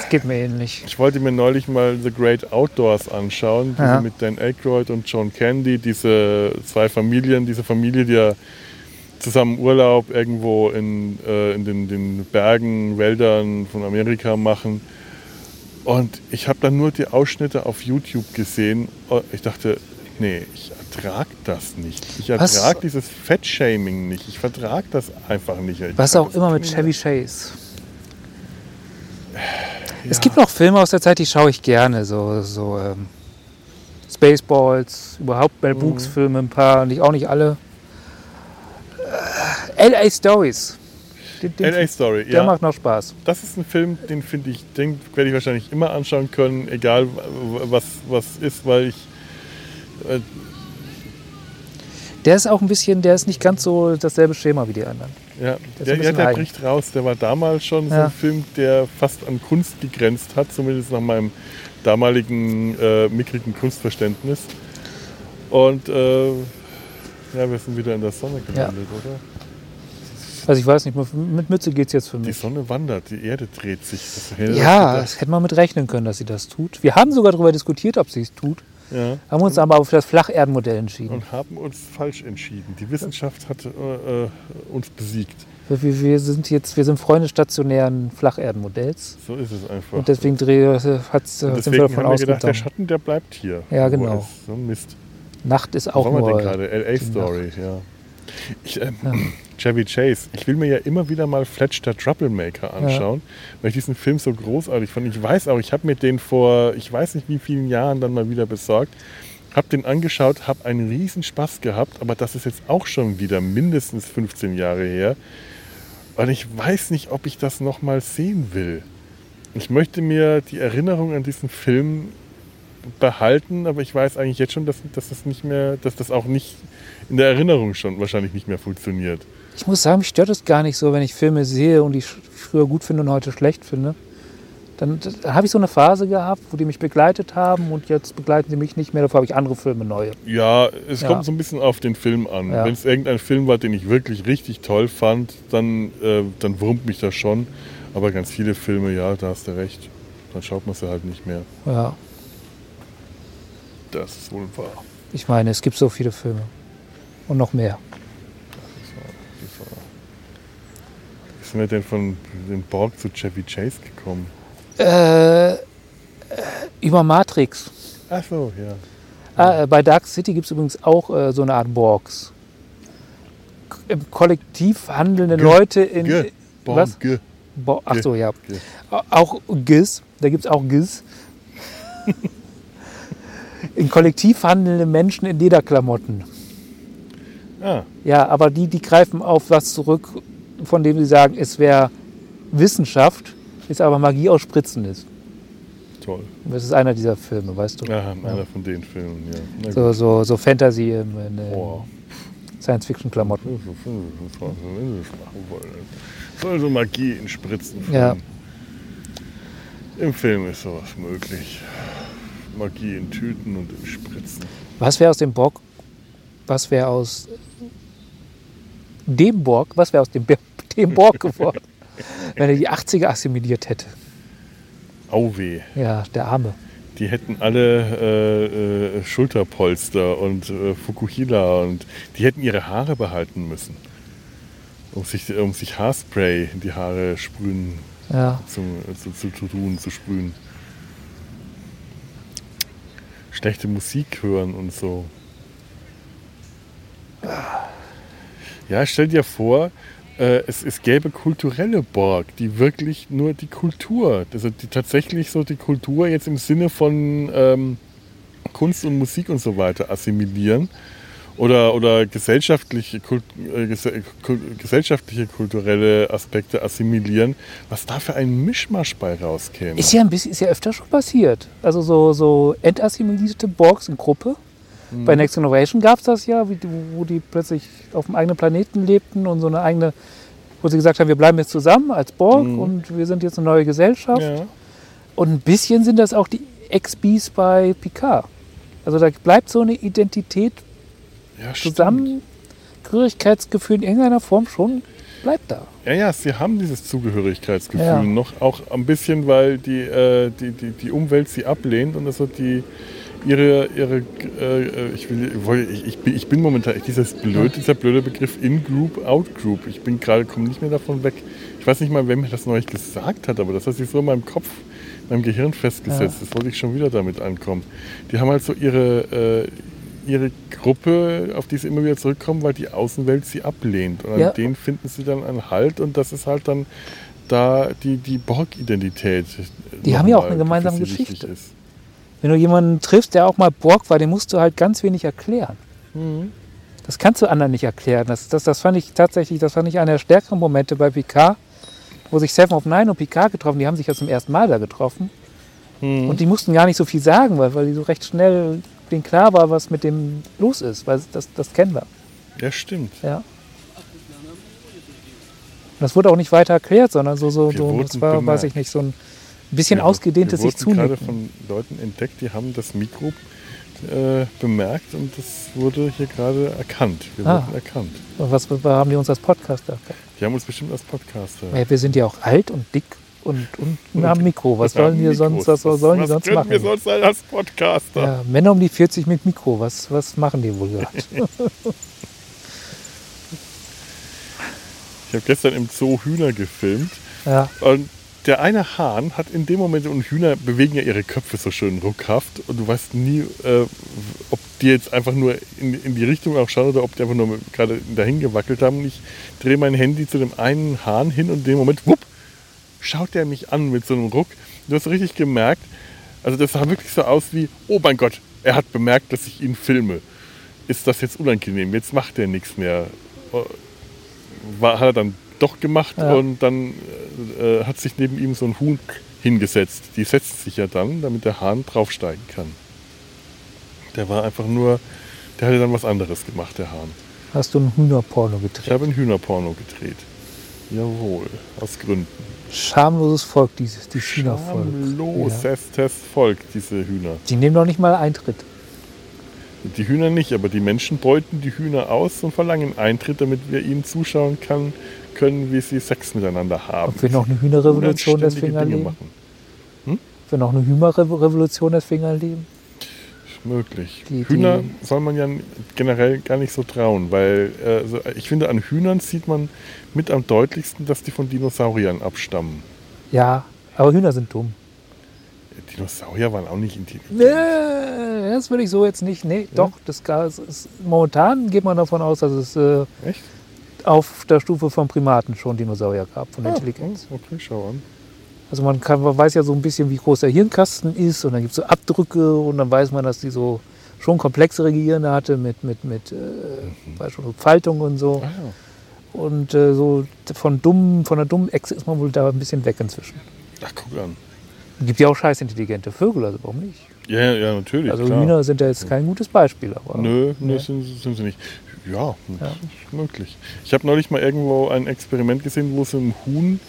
Es geht mir ähnlich. Ich wollte mir neulich mal The Great Outdoors anschauen, Ja. mit Dan Aykroyd und John Candy, diese zwei Familien, diese Familie, die ja zusammen Urlaub irgendwo in, äh, in den, den Bergen, Wäldern von Amerika machen. Und ich habe dann nur die Ausschnitte auf YouTube gesehen. Und Ich dachte, nee, ich ertrag das nicht. Ich Was? ertrag dieses Fettshaming nicht. Ich vertrag das einfach nicht. Ich Was auch immer mit Chevy Chase. Es Ja. gibt noch Filme aus der Zeit, die schaue ich gerne. So, so ähm, Spaceballs, überhaupt Mel Brooks Filme, ein paar, nicht, auch nicht alle. Äh, LA Stories. Den, den, LA Story, der ja. macht noch Spaß. Das ist ein Film, den finde ich, den werde ich wahrscheinlich immer anschauen können, egal was, was ist, weil ich. Äh, Der ist auch ein bisschen, der ist nicht ganz so dasselbe Schema wie die anderen. ja, der, der eigen. bricht raus. Der war damals schon so Ja. ein Film, der fast an Kunst gegrenzt hat, zumindest nach meinem damaligen äh, mickrigen Kunstverständnis. Und äh, ja, wir sind wieder in der Sonne gelandet, oder? Also ich weiß nicht, mit Mütze geht es jetzt für Die mich. Sonne wandert, die Erde dreht sich. Das Ja, das hätte man mit rechnen können, dass sie das tut. Wir haben sogar darüber diskutiert, ob sie es tut, ja. haben uns aber auf das Flacherdenmodell entschieden. Und haben uns falsch entschieden. Die Wissenschaft hat äh, äh, uns besiegt. Wir, wir sind jetzt, wir sind Freunde stationären Flacherdenmodells. So ist es einfach. Und deswegen drehe, hat's, Und sind wir deswegen davon haben wir gedacht, der. Schatten, der bleibt hier. Ja, genau. So ein Mist. Nacht ist Wo auch waren wir nur. denn gerade? LA Story, ja. Ich, ähm, Chevy Chase. Ich will mir ja immer wieder mal Fletch der Troublemaker anschauen, weil ich diesen Film so großartig fand. Ich weiß auch, ich habe mir den vor, ich weiß nicht wie vielen Jahren dann mal wieder besorgt, habe den angeschaut, habe einen riesen Spaß gehabt, aber das ist jetzt auch schon wieder mindestens 15 Jahre her. Und ich weiß nicht, ob ich das nochmal sehen will. Ich möchte mir die Erinnerung an diesen Film behalten, aber ich weiß eigentlich jetzt schon, dass, dass das nicht mehr, dass das auch nicht in der Erinnerung schon wahrscheinlich nicht mehr funktioniert. Ich muss sagen, mich stört es gar nicht so, wenn ich Filme sehe und die ich früher gut finde und heute schlecht finde. Dann, dann habe ich so eine Phase gehabt, wo die mich begleitet haben und jetzt begleiten sie mich nicht mehr. Dafür habe ich andere Filme neue. Ja, es Ja. kommt so ein bisschen auf den Film an. Ja. Wenn es irgendein Film war, den ich wirklich richtig toll fand, dann, äh, dann wurmt mich das schon. Aber ganz viele Filme, ja, da hast du recht. Dann schaut man sie halt nicht mehr. Ja, Das ist wohl wahr. ich meine, es gibt so viele Filme. Und noch mehr. Wie sind wir denn von dem Borg zu Chevy Chase gekommen? Äh, äh, über Matrix. Ach so, ja. Ah, äh, bei Dark City gibt es übrigens auch äh, so eine Art Borgs. K Im Kollektiv handelnde Ge- Leute in. Ge- Borg, was? ge- Bo Ach so, ja. Auch GIS, da gibt es auch GIS. in Kollektiv handelnde Menschen in Lederklamotten. Ah, Ja, aber die, die greifen auf was zurück, von dem sie sagen, es wäre Wissenschaft, ist aber Magie aus Spritzen ist. toll. Das ist einer dieser Filme, weißt du. Ja, einer von den Filmen, ja. So, so, so Fantasy in, in, Boah. Science-Fiction-Klamotten. So Magie in Spritzen. Ja. Im Film ist sowas möglich. Magie in Tüten und in Spritzen. Was wäre aus dem Borg, was wäre aus dem Borg, was wäre aus dem, dem Borg geworden, wenn er die 80er assimiliert hätte? Auweh. Ja, der Arme. Die hätten alle äh, äh, Schulterpolster und äh, Fukuhila und die hätten ihre Haare behalten müssen. Um sich, um sich Haarspray in die Haare sprühen Ja, zu, zu, zu, zu tun, zu sprühen. Schlechte Musik hören und so. Ja, stell dir vor, äh, es, es gäbe kulturelle Borg, die wirklich nur die Kultur, also die tatsächlich so die Kultur jetzt im Sinne von ähm, Kunst und Musik und so weiter assimilieren oder, oder gesellschaftliche, Kult, äh, gesellschaftliche kulturelle Aspekte assimilieren, was da für ein Mischmasch bei rauskäme. ist ja ein bisschen, ist ja öfter schon passiert. Also so, so entassimilierte Borgs in Gruppe. Mhm. Bei Next Generation gab es das ja, wo die plötzlich auf dem eigenen Planeten lebten und so eine eigene, wo sie gesagt haben, wir bleiben jetzt zusammen als Borg Mhm. und wir sind jetzt eine neue Gesellschaft. ja. Und ein bisschen sind das auch die Ex-Bees bei Picard. Also da bleibt so eine Identität ja, stimmt. zusammen, Gehörigkeitsgefühl in irgendeiner Form schon bleibt da. Ja, ja, sie haben dieses Zugehörigkeitsgefühl Ja. noch, auch ein bisschen, weil die, äh, die, die, die Umwelt sie ablehnt und also die ihre, ihre äh, ich, will, ich, ich, bin, ich bin momentan, dieses blöd, dieser blöde Begriff In-Group, Out-Group, ich bin gerade, komme nicht mehr davon weg. Ich weiß nicht mal, wer mir das neulich gesagt hat, aber das hat sich so in meinem Kopf, in meinem Gehirn festgesetzt. Das wollte ich schon wieder damit ankommen. Die haben halt so ihre, äh, ihre Gruppe, auf die sie immer wieder zurückkommen, weil die Außenwelt sie ablehnt. Und an Ja. denen finden sie dann einen Halt und das ist halt dann da die, die Borg-Identität. Die haben ja auch eine gemeinsame Geschichte. Wenn du jemanden triffst, der auch mal Borg war, den musst du halt ganz wenig erklären. Mhm. Das kannst du anderen nicht erklären. Das, das, das fand ich tatsächlich, das fand ich einer der stärkeren Momente bei Picard, wo sich Seven of Nine und Picard getroffen, die haben sich ja zum ersten Mal da getroffen. Mhm. Und die mussten gar nicht so viel sagen, weil, weil die so recht schnell denen klar war, was mit dem los ist, weil das, das kennen wir. Ja, stimmt. Ja. Und das wurde auch nicht weiter erklärt, sondern so, so, Wir so das war, weiß ich nicht, so ein bisschen Wir- ausgedehntes wir sich wurden gerade zunicken. von Leuten entdeckt, die haben das Mikro äh, bemerkt und das wurde hier gerade erkannt. Wir Ah. wurden erkannt. Was, was haben die uns als Podcaster erkannt? Die haben uns bestimmt als Podcaster. Ja, wir sind ja auch alt und dick und, und, haben Mikro. Was sollen wir sonst, was sollen die was sonst können machen? wir sonst als Podcaster? Ja, Männer um die 40 mit Mikro, was, was machen die wohl gerade? Ich habe gestern im Zoo Hühner gefilmt Ja, und der eine Hahn hat in dem Moment, und Hühner bewegen ja ihre Köpfe so schön ruckhaft und du weißt nie, äh, ob die jetzt einfach nur in, in die Richtung auch schauen oder ob die einfach nur gerade dahin gewackelt haben. Und ich drehe mein Handy zu dem einen Hahn hin und in dem Moment, wupp, schaut der mich an mit so einem Ruck. Du hast richtig gemerkt, also das sah wirklich so aus wie, oh mein Gott, er hat bemerkt, dass ich ihn filme. Ist das jetzt unangenehm? Jetzt macht er nichts mehr. War, hat er dann doch gemacht Ja. und dann äh, hat sich neben ihm so ein Huhn hingesetzt. Die setzt sich ja dann, damit der Hahn draufsteigen kann. Der war einfach nur, der hatte dann was anderes gemacht, der Hahn. hast du ein Hühnerporno Ich gedreht. habe ein Hühnerporno gedreht. Jawohl, aus Gründen. Schamloses Volk, dieses, dieses Hühnervolk. Ja. Schamloses Volk, diese Hühner. Die nehmen doch nicht mal Eintritt. Die Hühner nicht, aber die Menschen beuten die Hühner aus und verlangen Eintritt, damit wir ihnen zuschauen kann, können, wie sie Sex miteinander haben. Ob wir noch eine Hühnerrevolution deswegen erleben? machen. Ob wir noch eine Hühnerrevolution deswegen erleben? Möglich. Die- Hühner die- soll man ja generell gar nicht so trauen, weil äh, so, ich finde, an Hühnern sieht man mit am deutlichsten, dass die von Dinosauriern abstammen. Ja, aber Hühner sind dumm. Dinosaurier waren auch nicht intelligent. Nee, das will ich so jetzt nicht. Nee, doch, das ist, momentan geht man davon aus, dass es äh, auf der Stufe von Primaten schon Dinosaurier gab, von Ah, Intelligenz. Okay, schau an. Also man, kann, man weiß ja so ein bisschen, wie groß der Hirnkasten ist und dann gibt es so Abdrücke und dann weiß man, dass die so schon komplexere Gehirne hatte mit, mit, mit äh, so Faltungen und so. Ah, ja. Und äh, so von, dummen, von der dummen Echse ist man wohl da ein bisschen weg inzwischen. Ach, guck an. Es gibt ja auch scheiß intelligente Vögel, also warum nicht? Ja, ja, natürlich. Also klar. Hühner sind ja jetzt kein gutes Beispiel. Aber Nö, nö sind, sind sie nicht. Ja, Ja. möglich. Ich habe neulich mal irgendwo ein Experiment gesehen, wo es einem Huhn,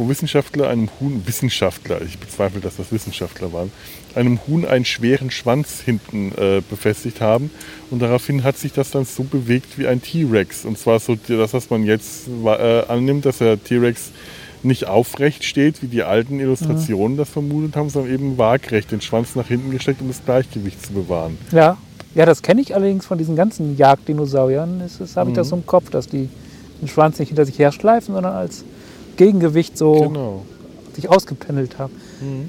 wo Wissenschaftler einem Huhn, Wissenschaftler, ich bezweifle, dass das Wissenschaftler waren, einem Huhn einen schweren Schwanz hinten äh, befestigt haben. Und daraufhin hat sich das dann so bewegt wie ein T-Rex. Und zwar so das, was man jetzt äh, annimmt, dass der T-Rex nicht aufrecht steht, wie die alten Illustrationen das vermutet haben, sondern eben waagrecht den Schwanz nach hinten gesteckt, um das Gleichgewicht zu bewahren. Ja, ja das kenne ich allerdings von diesen ganzen Jagddinosauriern. Habe ich das Mhm. so im Kopf, dass die den Schwanz nicht hinter sich herschleifen, sondern als Gegengewicht so Genau. sich ausgependelt haben. Mhm.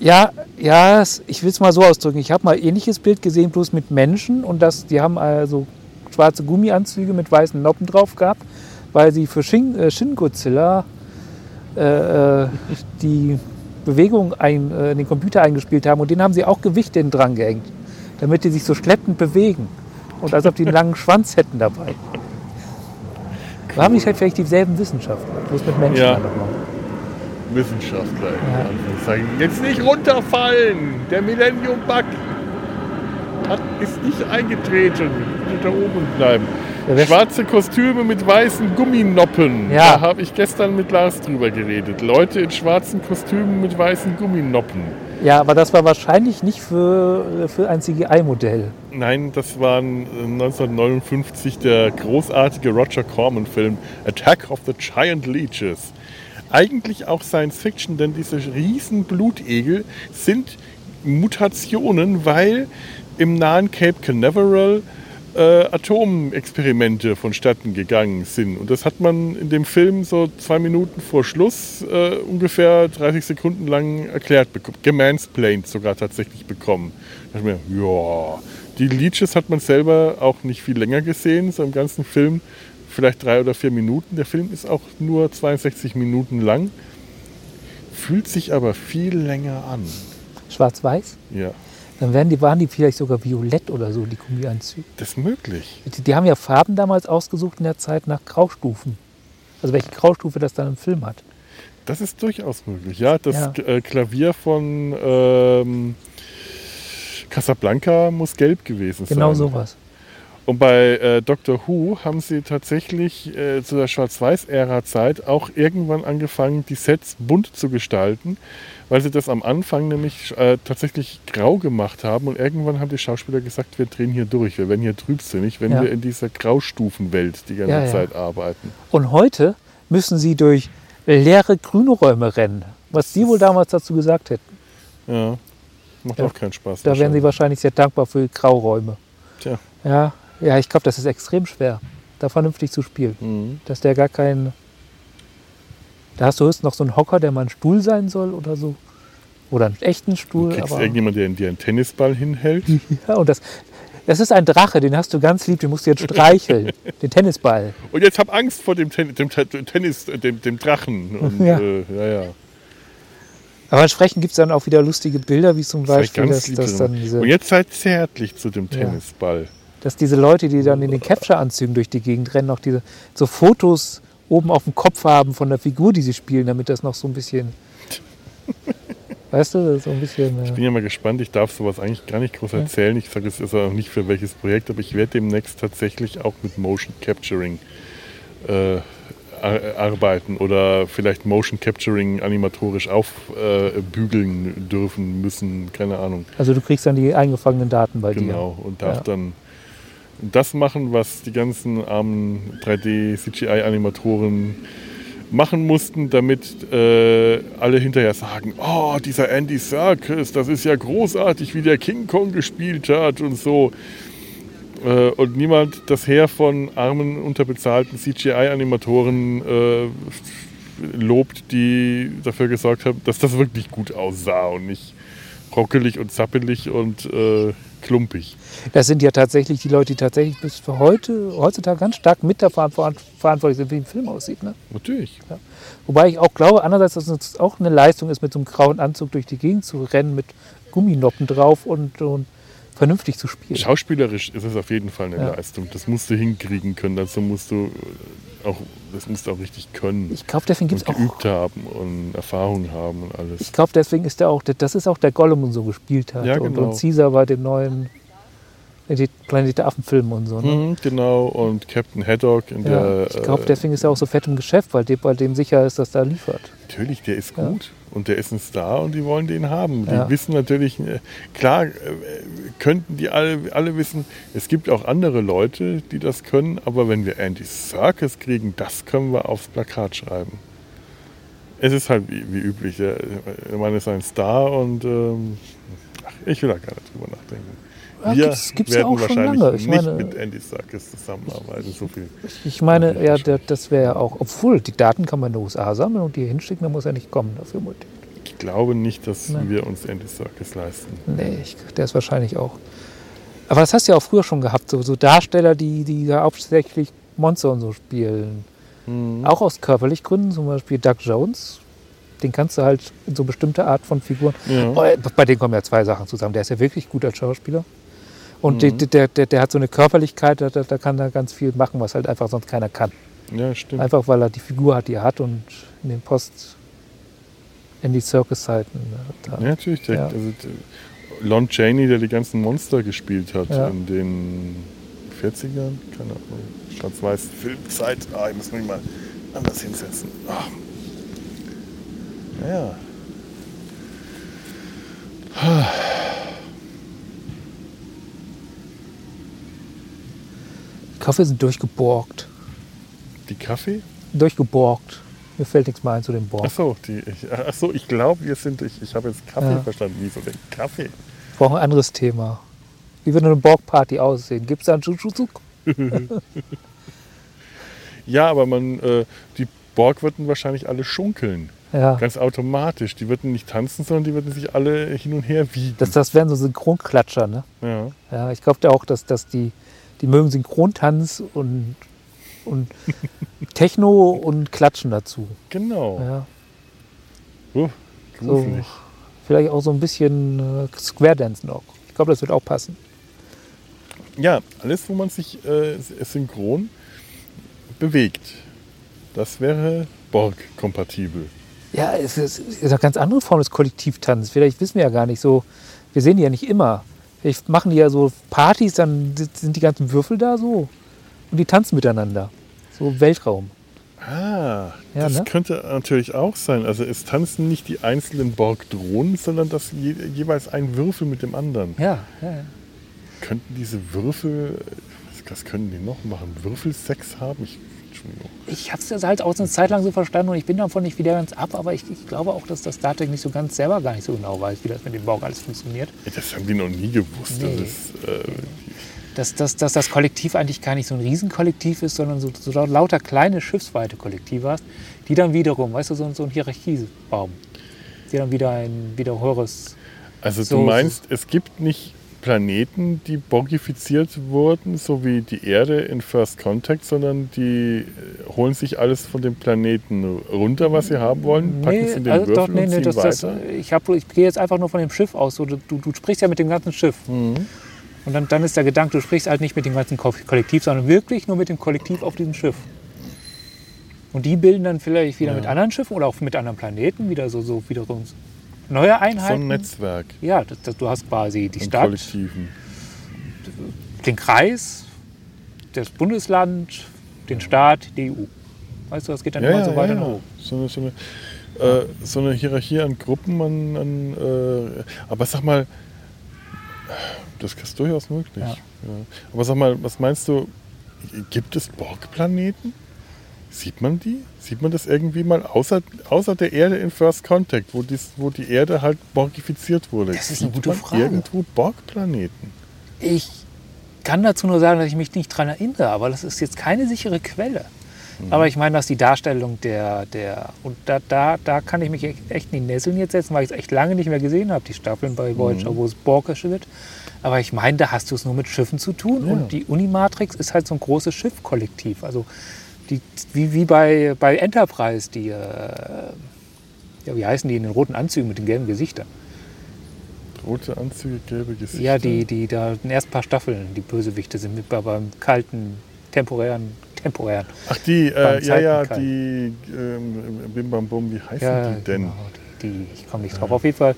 Ja, ja, ich will es mal so ausdrücken. Ich habe mal ein ähnliches Bild gesehen, bloß mit Menschen. Und das, die haben also schwarze Gummianzüge mit weißen Noppen drauf gehabt, weil sie für Shin, äh, Shin Godzilla äh, äh, die Bewegung ein, äh, in den Computer eingespielt haben. Und denen haben sie auch Gewichte dran gehängt, damit die sich so schleppend bewegen. Und als ob die einen langen Schwanz hätten dabei. Da haben die halt vielleicht dieselben Wissenschaftler, bloß mit Menschen. Ja. einfach mal. Wissenschaftler Ja. Jetzt nicht runterfallen! Der Millennium Bug hat, ist nicht eingetreten. Bitte da oben bleiben. Ja, Schwarze Kostüme mit weißen Gumminoppen. Ja. Da habe ich gestern mit Lars drüber geredet. Leute in schwarzen Kostümen mit weißen Gumminoppen. Ja, aber das war wahrscheinlich nicht für, für ein CGI-Modell. Nein, das war ein, äh, 1959 der großartige Roger Corman-Film Attack of the Giant Leeches. Eigentlich auch Science Fiction, denn diese riesen Blutegel sind Mutationen, weil im nahen Cape Canaveral äh, Atomexperimente vonstatten gegangen sind. Und das hat man in dem Film so zwei Minuten vor Schluss äh, ungefähr 30 Sekunden lang erklärt bekommen. Gemansplained sogar tatsächlich bekommen. Da dachte ich mir, ja, die Leeches hat man selber auch nicht viel länger gesehen, so im ganzen Film vielleicht drei oder vier Minuten. Der Film ist auch nur 62 Minuten lang, fühlt sich aber viel länger an. Schwarz-Weiß. Ja, Dann werden die, waren die vielleicht sogar violett oder so, die Gummianzüge. das ist möglich. Die, die haben ja Farben damals ausgesucht in der Zeit nach Graustufen. Also welche Graustufe das dann im Film hat. Das ist durchaus möglich. Ja, das Ja. Äh, Klavier von ähm, Casablanca muss gelb gewesen Genau sein. sowas. Und bei äh, Doctor Who haben sie tatsächlich äh, zu der Schwarz-Weiß-Ära-Zeit auch irgendwann angefangen, die Sets bunt zu gestalten, weil sie das am Anfang nämlich äh, tatsächlich grau gemacht haben. Und irgendwann haben die Schauspieler gesagt, wir drehen hier durch, wir werden hier trübsinnig, wenn Ja. wir in dieser Graustufenwelt die ganze Ja. Zeit arbeiten. Und heute müssen sie durch leere grüne Räume rennen. Was die wohl damals dazu gesagt hätten. Ja, macht auch keinen Spaß. Da wären sie wahrscheinlich sehr dankbar für Grauräume. Tja. Ja, ja ich glaube, das ist extrem schwer, da vernünftig zu spielen. Mhm. Dass der gar kein Da hast du höchstens noch so einen Hocker, der mal ein Stuhl sein soll oder so. Oder einen echten Stuhl. Du kriegst aber, irgendjemand, der dir einen Tennisball hinhält. ja, und das, das ist ein Drache, den hast du ganz lieb, den musst du jetzt streicheln. den Tennisball. Und jetzt hab Angst vor dem, Ten dem Te- Tennis, dem, dem Drachen. Und, Ja. Äh, ja, ja. Aber entsprechend gibt es dann auch wieder lustige Bilder, wie zum Beispiel, dass, dass, dann diese, Und jetzt seid zärtlich zu dem Ja. Tennisball. dass diese Leute, die dann in den Capture-Anzügen durch die Gegend rennen, noch diese so Fotos oben auf dem Kopf haben von der Figur, die sie spielen, damit das noch so ein bisschen. weißt du, so ein bisschen. Ich Äh, bin ja mal gespannt, ich darf sowas eigentlich gar nicht groß erzählen. Ich sage es ist auch nicht für welches Projekt, aber ich werde demnächst tatsächlich auch mit Motion Capturing äh, ar- arbeiten oder vielleicht Motion Capturing animatorisch aufbügeln äh, dürfen müssen, keine Ahnung. also du kriegst dann die eingefangenen Daten bei Genau. Und darf Ja. dann das machen, was die ganzen armen 3D-CGI-Animatoren machen mussten, damit äh, alle hinterher sagen, oh, dieser Andy Serkis, das ist ja großartig, wie der King Kong gespielt hat und so. Äh, und niemand das Heer von armen, unterbezahlten CGI-Animatoren äh, lobt, die dafür gesorgt haben, dass das wirklich gut aussah und nicht rockelig und zappelig und äh, klumpig. Ja. Das sind ja tatsächlich die Leute, die tatsächlich bis für heute, heutzutage ganz stark mit dafür verantwortlich sind, wie ein Film aussieht. Ne? Natürlich. Wobei ich auch glaube, andererseits, dass es auch eine Leistung ist, mit so einem grauen Anzug durch die Gegend zu rennen, mit Gumminoppen drauf und, und vernünftig zu spielen. Schauspielerisch ist es auf jeden Fall eine Ja. Leistung. Das musst du hinkriegen können. Dazu musst du auch, das musst du auch richtig können. Ich glaube, deswegen gibt es auch. geübt haben und Erfahrung haben und alles. Ich glaube, deswegen ist er auch, das ist auch der Gollum und so gespielt hat. Ja, und, genau. und Caesar bei dem neuen Planet Planet der Affen-Film und so. Ne? Mhm, genau, und Captain Haddock in Ja, der. ich glaube, äh, deswegen ist er auch so fett im Geschäft, weil dem, bei dem sicher ist, dass er liefert. Natürlich, der ist Ja. gut und der ist ein Star und die wollen den haben. Die Ja. wissen natürlich, äh, klar äh, könnten die alle, alle wissen, es gibt auch andere Leute, die das können, aber wenn wir Andy Serkis kriegen, das können wir aufs Plakat schreiben. Es ist halt wie, wie üblich, der, der Mann ist ein Star und ähm, ach, ich will da gar nicht drüber nachdenken. Ja, wir gibt's- gibt's ja werden auch schon wahrscheinlich lange. Ich nicht meine- mit Andy Serkis zusammenarbeiten, so viel. Ich meine, Ja, ja, das wäre ja auch, obwohl die Daten kann man in den USA sammeln und die hier hinschicken, dann muss er nicht kommen dafür. Ich glaube nicht, dass Nein. wir uns Andy Serkis leisten. Nee, ich, der ist wahrscheinlich auch. Aber das hast du ja auch früher schon gehabt, so, so Darsteller, die, die ja hauptsächlich Monster und so spielen. Mhm. Auch aus körperlich Gründen, zum Beispiel Doug Jones. Den kannst du halt in so bestimmte Art von Figuren. Ja. Oh, Bei denen kommen ja zwei Sachen zusammen. Der ist ja wirklich gut als Schauspieler. Und Mhm. der, der, der, hat so eine Körperlichkeit, da, da kann er ganz viel machen, was halt einfach sonst keiner kann. ja, stimmt. Einfach weil er die Figur hat, die er hat und in den Post in die Circus-Zeiten. da- Ja, natürlich. Der, Ja. Also, Lon Chaney, der die ganzen Monster gespielt hat Ja. in den 40ern, keine Ahnung, schwarz-weiß Filmzeit. Ah, ich muss mich mal anders hinsetzen. Ah. Ja. Kaffee sind durchgeborgt. Die Kaffee? Durchgeborgt. Mir fällt nichts mehr ein zu dem Borg. Achso, die, ich, ach so, ich glaube, wir sind, ich, ich habe jetzt Kaffee Ja. verstanden. Wieso denn Kaffee? Ich brauche ein anderes Thema. Wie würde eine Borg-Party aussehen? Gibt es da einen Chuchuzuk? Ja, aber man, äh, die Borg würden wahrscheinlich alle schunkeln. Ja. Ganz automatisch. Die würden nicht tanzen, sondern die würden sich alle hin und her wiegen. Das, das wären so Synchronklatscher, ne? ja. Ja, ich glaube auch, dass, dass die, die mögen Synchrontanz und, und Techno und Klatschen dazu. Genau. Ja. Uh, So, vielleicht auch so ein bisschen äh, Square Dance noch. Ich glaube, das wird auch passen. Ja, alles, wo man sich äh, synchron bewegt. Das wäre Borg-kompatibel. Ja, es ist, es ist eine ganz andere Form des Kollektivtanzes. Vielleicht wissen wir ja gar nicht so. Wir sehen die ja nicht immer. Vielleicht machen die ja so Partys, dann sind die ganzen Würfel da so. Und die tanzen miteinander. So Weltraum. Ah, Ja, das ne? könnte natürlich auch sein. Also es tanzen nicht die einzelnen Borg-Drohnen, sondern das je, jeweils ein Würfel mit dem anderen. Ja, ja, ja. Könnten diese Würfel, was, was können die noch machen? Würfelsex haben? Ich, Entschuldigung. Ich habe es halt auch eine Zeit lang so verstanden und ich bin davon nicht wieder ganz ab, aber ich, ich glaube auch, dass das Trek nicht so ganz selber gar nicht so genau weiß, wie das mit dem Borg alles funktioniert. Ey, Das haben die noch nie gewusst. Nee. Das ist, äh, dass, dass, dass das Kollektiv eigentlich gar nicht so ein Riesenkollektiv ist, sondern so, so lauter kleine schiffsweite Kollektive hast, die dann wiederum, weißt du, so, so ein Hierarchiebaum, die dann wieder ein wieder höheres. Also So- du meinst, es gibt nicht Planeten, die borgifiziert wurden, so wie die Erde in First Contact, sondern die äh, holen sich alles von dem Planeten runter, was sie haben wollen, packen es in den Würfel doch, nee, und nee, das, das, ich, hab, ich gehe jetzt einfach nur von dem Schiff aus. So, du, du sprichst ja mit dem ganzen Schiff. Mhm. Und dann, dann ist der Gedanke, du sprichst halt nicht mit dem ganzen Ko- Kollektiv, sondern wirklich nur mit dem Kollektiv auf diesem Schiff. Und die bilden dann vielleicht wieder Ja. mit anderen Schiffen oder auch mit anderen Planeten wieder so, so wiederum neue so Einheiten. ein Netzwerk Ja, du hast quasi die Stadt, Kollektiven. den Kreis, das Bundesland, den Staat, die EU. Weißt du, das geht dann immer so weiter nach oben. So eine, so, eine, äh, so eine Hierarchie an Gruppen, an, an äh, aber sag mal, das ist durchaus möglich. Ja. Ja. Aber sag mal, was meinst du, gibt es Borg-Planeten? Sieht man die? Sieht man das irgendwie mal außer, außer der Erde in First Contact, wo, dies, wo die Erde halt borgifiziert wurde? Das ist eine gute Frage. Irgendwo Borg-Planeten? Ich kann dazu nur sagen, dass ich mich nicht daran erinnere, aber das ist jetzt keine sichere Quelle. Mhm. Aber ich meine, dass die Darstellung der, der und da, da, da kann ich mich echt echt in die Nesseln jetzt setzen, weil ich es echt lange nicht mehr gesehen habe, die Staffeln bei Mhm. Voyager, wo es borgisch wird. Aber ich meine, da hast du es nur mit Schiffen zu tun Ja. und die Unimatrix ist halt so ein großes Schiffkollektiv. Also die, wie, wie bei, bei Enterprise, die, äh, ja, wie heißen die in den roten Anzügen mit den gelben Gesichtern? Rote Anzüge, gelbe Gesichter. Ja, die, die da in den ersten paar Staffeln die Bösewichte sind, mit, bei- beim kalten, temporären, temporären. Ach, die, äh, ja, ja, die ähm, Bim Bam Bum, wie heißen Ja, die denn? genau, die, die, ich komme nicht drauf. Auf jeden Fall,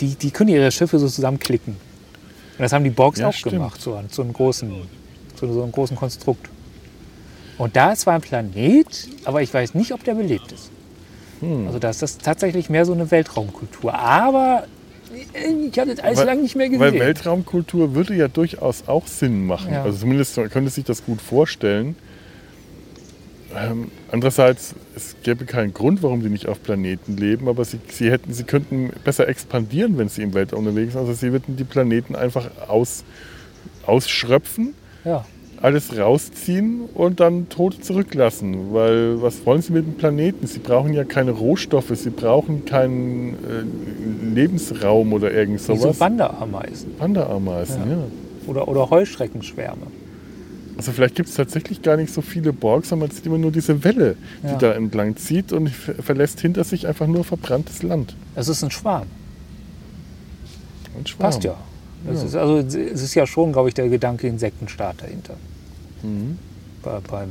die, die können ihre Schiffe so zusammenklicken. Und das haben die Borgs Ja, auch stimmt. gemacht, so, so, einem großen, so, so einem großen Konstrukt. Und da ist zwar ein Planet, aber ich weiß nicht, ob der belebt ist. Hm. Also da ist das tatsächlich mehr so eine Weltraumkultur. Aber äh, ich habe das alles Weil- lange nicht mehr gesehen. Weil Weltraumkultur würde ja durchaus auch Sinn machen. Ja. Also zumindest man könnte sich das gut vorstellen. Ähm, andererseits, es gäbe keinen Grund, warum die nicht auf Planeten leben, aber sie, sie, hätten, sie könnten besser expandieren, wenn sie im Weltraum unterwegs sind. Also sie würden die Planeten einfach aus, ausschröpfen, ja. Alles rausziehen und dann tot zurücklassen. Weil was wollen sie mit dem Planeten? Sie brauchen ja keine Rohstoffe, sie brauchen keinen äh, Lebensraum oder irgend Wie so sowas. Wanderameisen Panda-Ameisen, Ja. ja. oder, oder Heuschreckenschwärme. Also vielleicht gibt es tatsächlich gar nicht so viele Borgs, sondern man sieht immer nur diese Welle, die Ja. da entlang zieht und ver- verlässt hinter sich einfach nur verbranntes Land. Es ist ein Schwarm. Ein Schwarm. Passt ja. Ja. Ist, also es ist ja schon, glaube ich, der Gedanke Insektenstaat dahinter. Mhm. Bei, beim,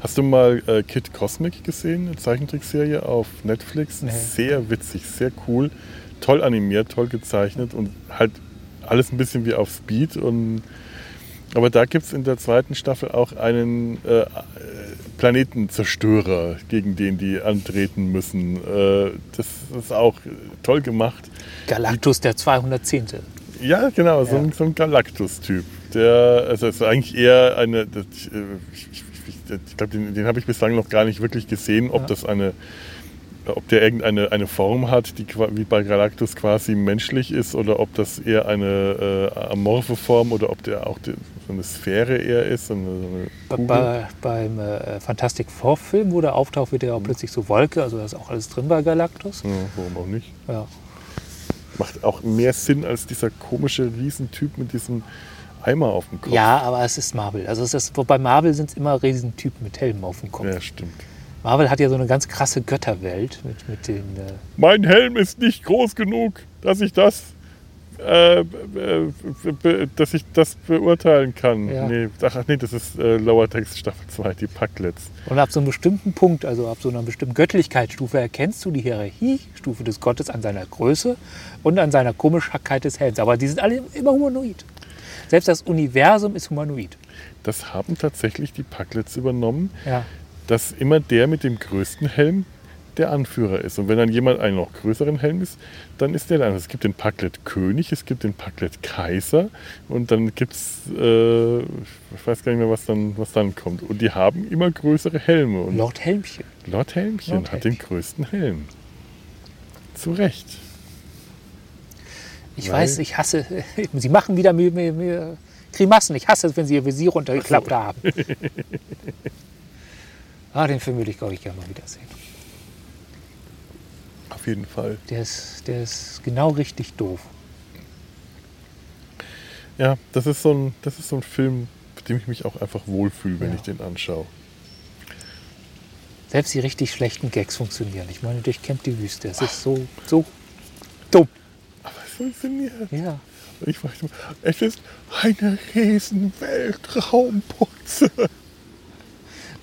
Hast du mal äh, Kid Cosmic gesehen, eine Zeichentrickserie auf Netflix? Nee. Sehr witzig, sehr cool, toll animiert, toll gezeichnet und halt alles ein bisschen wie auf Speed. Und, aber da gibt es in der zweiten Staffel auch einen äh, äh, Planetenzerstörer, gegen den die antreten müssen. Äh, das ist auch toll gemacht. Galactus der 210. Ja, genau, so Ja. ein, so ein Galactus-Typ. Der, also es ist eigentlich eher eine, das, ich, ich, ich, ich glaube, den, den habe ich bislang noch gar nicht wirklich gesehen, ob Ja. das eine, ob der irgendeine eine Form hat, die wie bei Galactus quasi menschlich ist, oder ob das eher eine äh, amorphe Form oder ob der auch die, so eine Sphäre eher ist. So eine, so eine Bei, beim äh, Fantastic Four Film, wo der auftaucht, wird ja auch plötzlich so Wolke, also da ist auch alles drin bei Galactus. ja, warum auch nicht? Ja. Macht auch mehr Sinn als dieser komische Riesentyp mit diesem Eimer auf dem Kopf. ja, aber es ist Marvel. Also es ist, bei Marvel sind es immer Riesentypen mit Helmen auf dem Kopf. ja stimmt. Marvel hat ja so eine ganz krasse Götterwelt mit, mit den. Äh, mein Helm ist nicht groß genug, dass ich das, äh, äh, dass ich das beurteilen kann. Ja. Nee, ach nee, das ist äh, Lower Text Staffel 2, die Packlets. Und ab so einem bestimmten Punkt, also ab so einer bestimmten Göttlichkeitsstufe, erkennst du die Hierarchiestufe des Gottes an seiner Größe und an seiner Komischkeit des Helms. Aber die sind alle immer humanoid. Selbst das Universum ist humanoid. Das haben tatsächlich die Packlets übernommen, Ja. dass immer der mit dem größten Helm der Anführer ist. Und wenn dann jemand einen noch größeren Helm ist, dann ist der dann. Es gibt den Packlet König, es gibt den Packlet Kaiser und dann gibt es, äh, ich weiß gar nicht mehr, was dann, was dann kommt. Und die haben immer größere Helme. Und Lord Helmchen. Lord Helmchen Lord hat den Helmchen. größten Helm. Zu Recht. Ich Weil- weiß, ich hasse. Sie machen wieder mir, mir, mir Grimassen. Ich hasse es, wenn sie ihr Visier runtergeklappt haben. ah, den Film würde ich, glaube ich, gerne mal wiedersehen. Auf jeden Fall. Der ist, der ist genau richtig doof. Ja, das ist so ein, das ist so ein Film, mit dem ich mich auch einfach wohlfühle, wenn Ja. ich den anschaue. Selbst die richtig schlechten Gags funktionieren. Ich meine, durchkämmt die Wüste. Es ist so, so dumm. Funktioniert. Ja. Und Ich frage mich, es ist eine riesen Weltraumputze.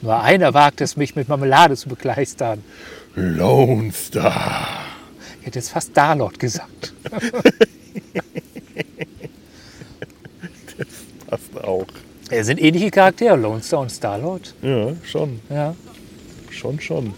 Nur einer wagt es, mich mit Marmelade zu begleistern. Lone Star. Ich hätte jetzt fast Darlord gesagt. Passt auch. Es sind ähnliche Charaktere, Lone Star und Starlord. Ja, schon. Ja. Schon, schon.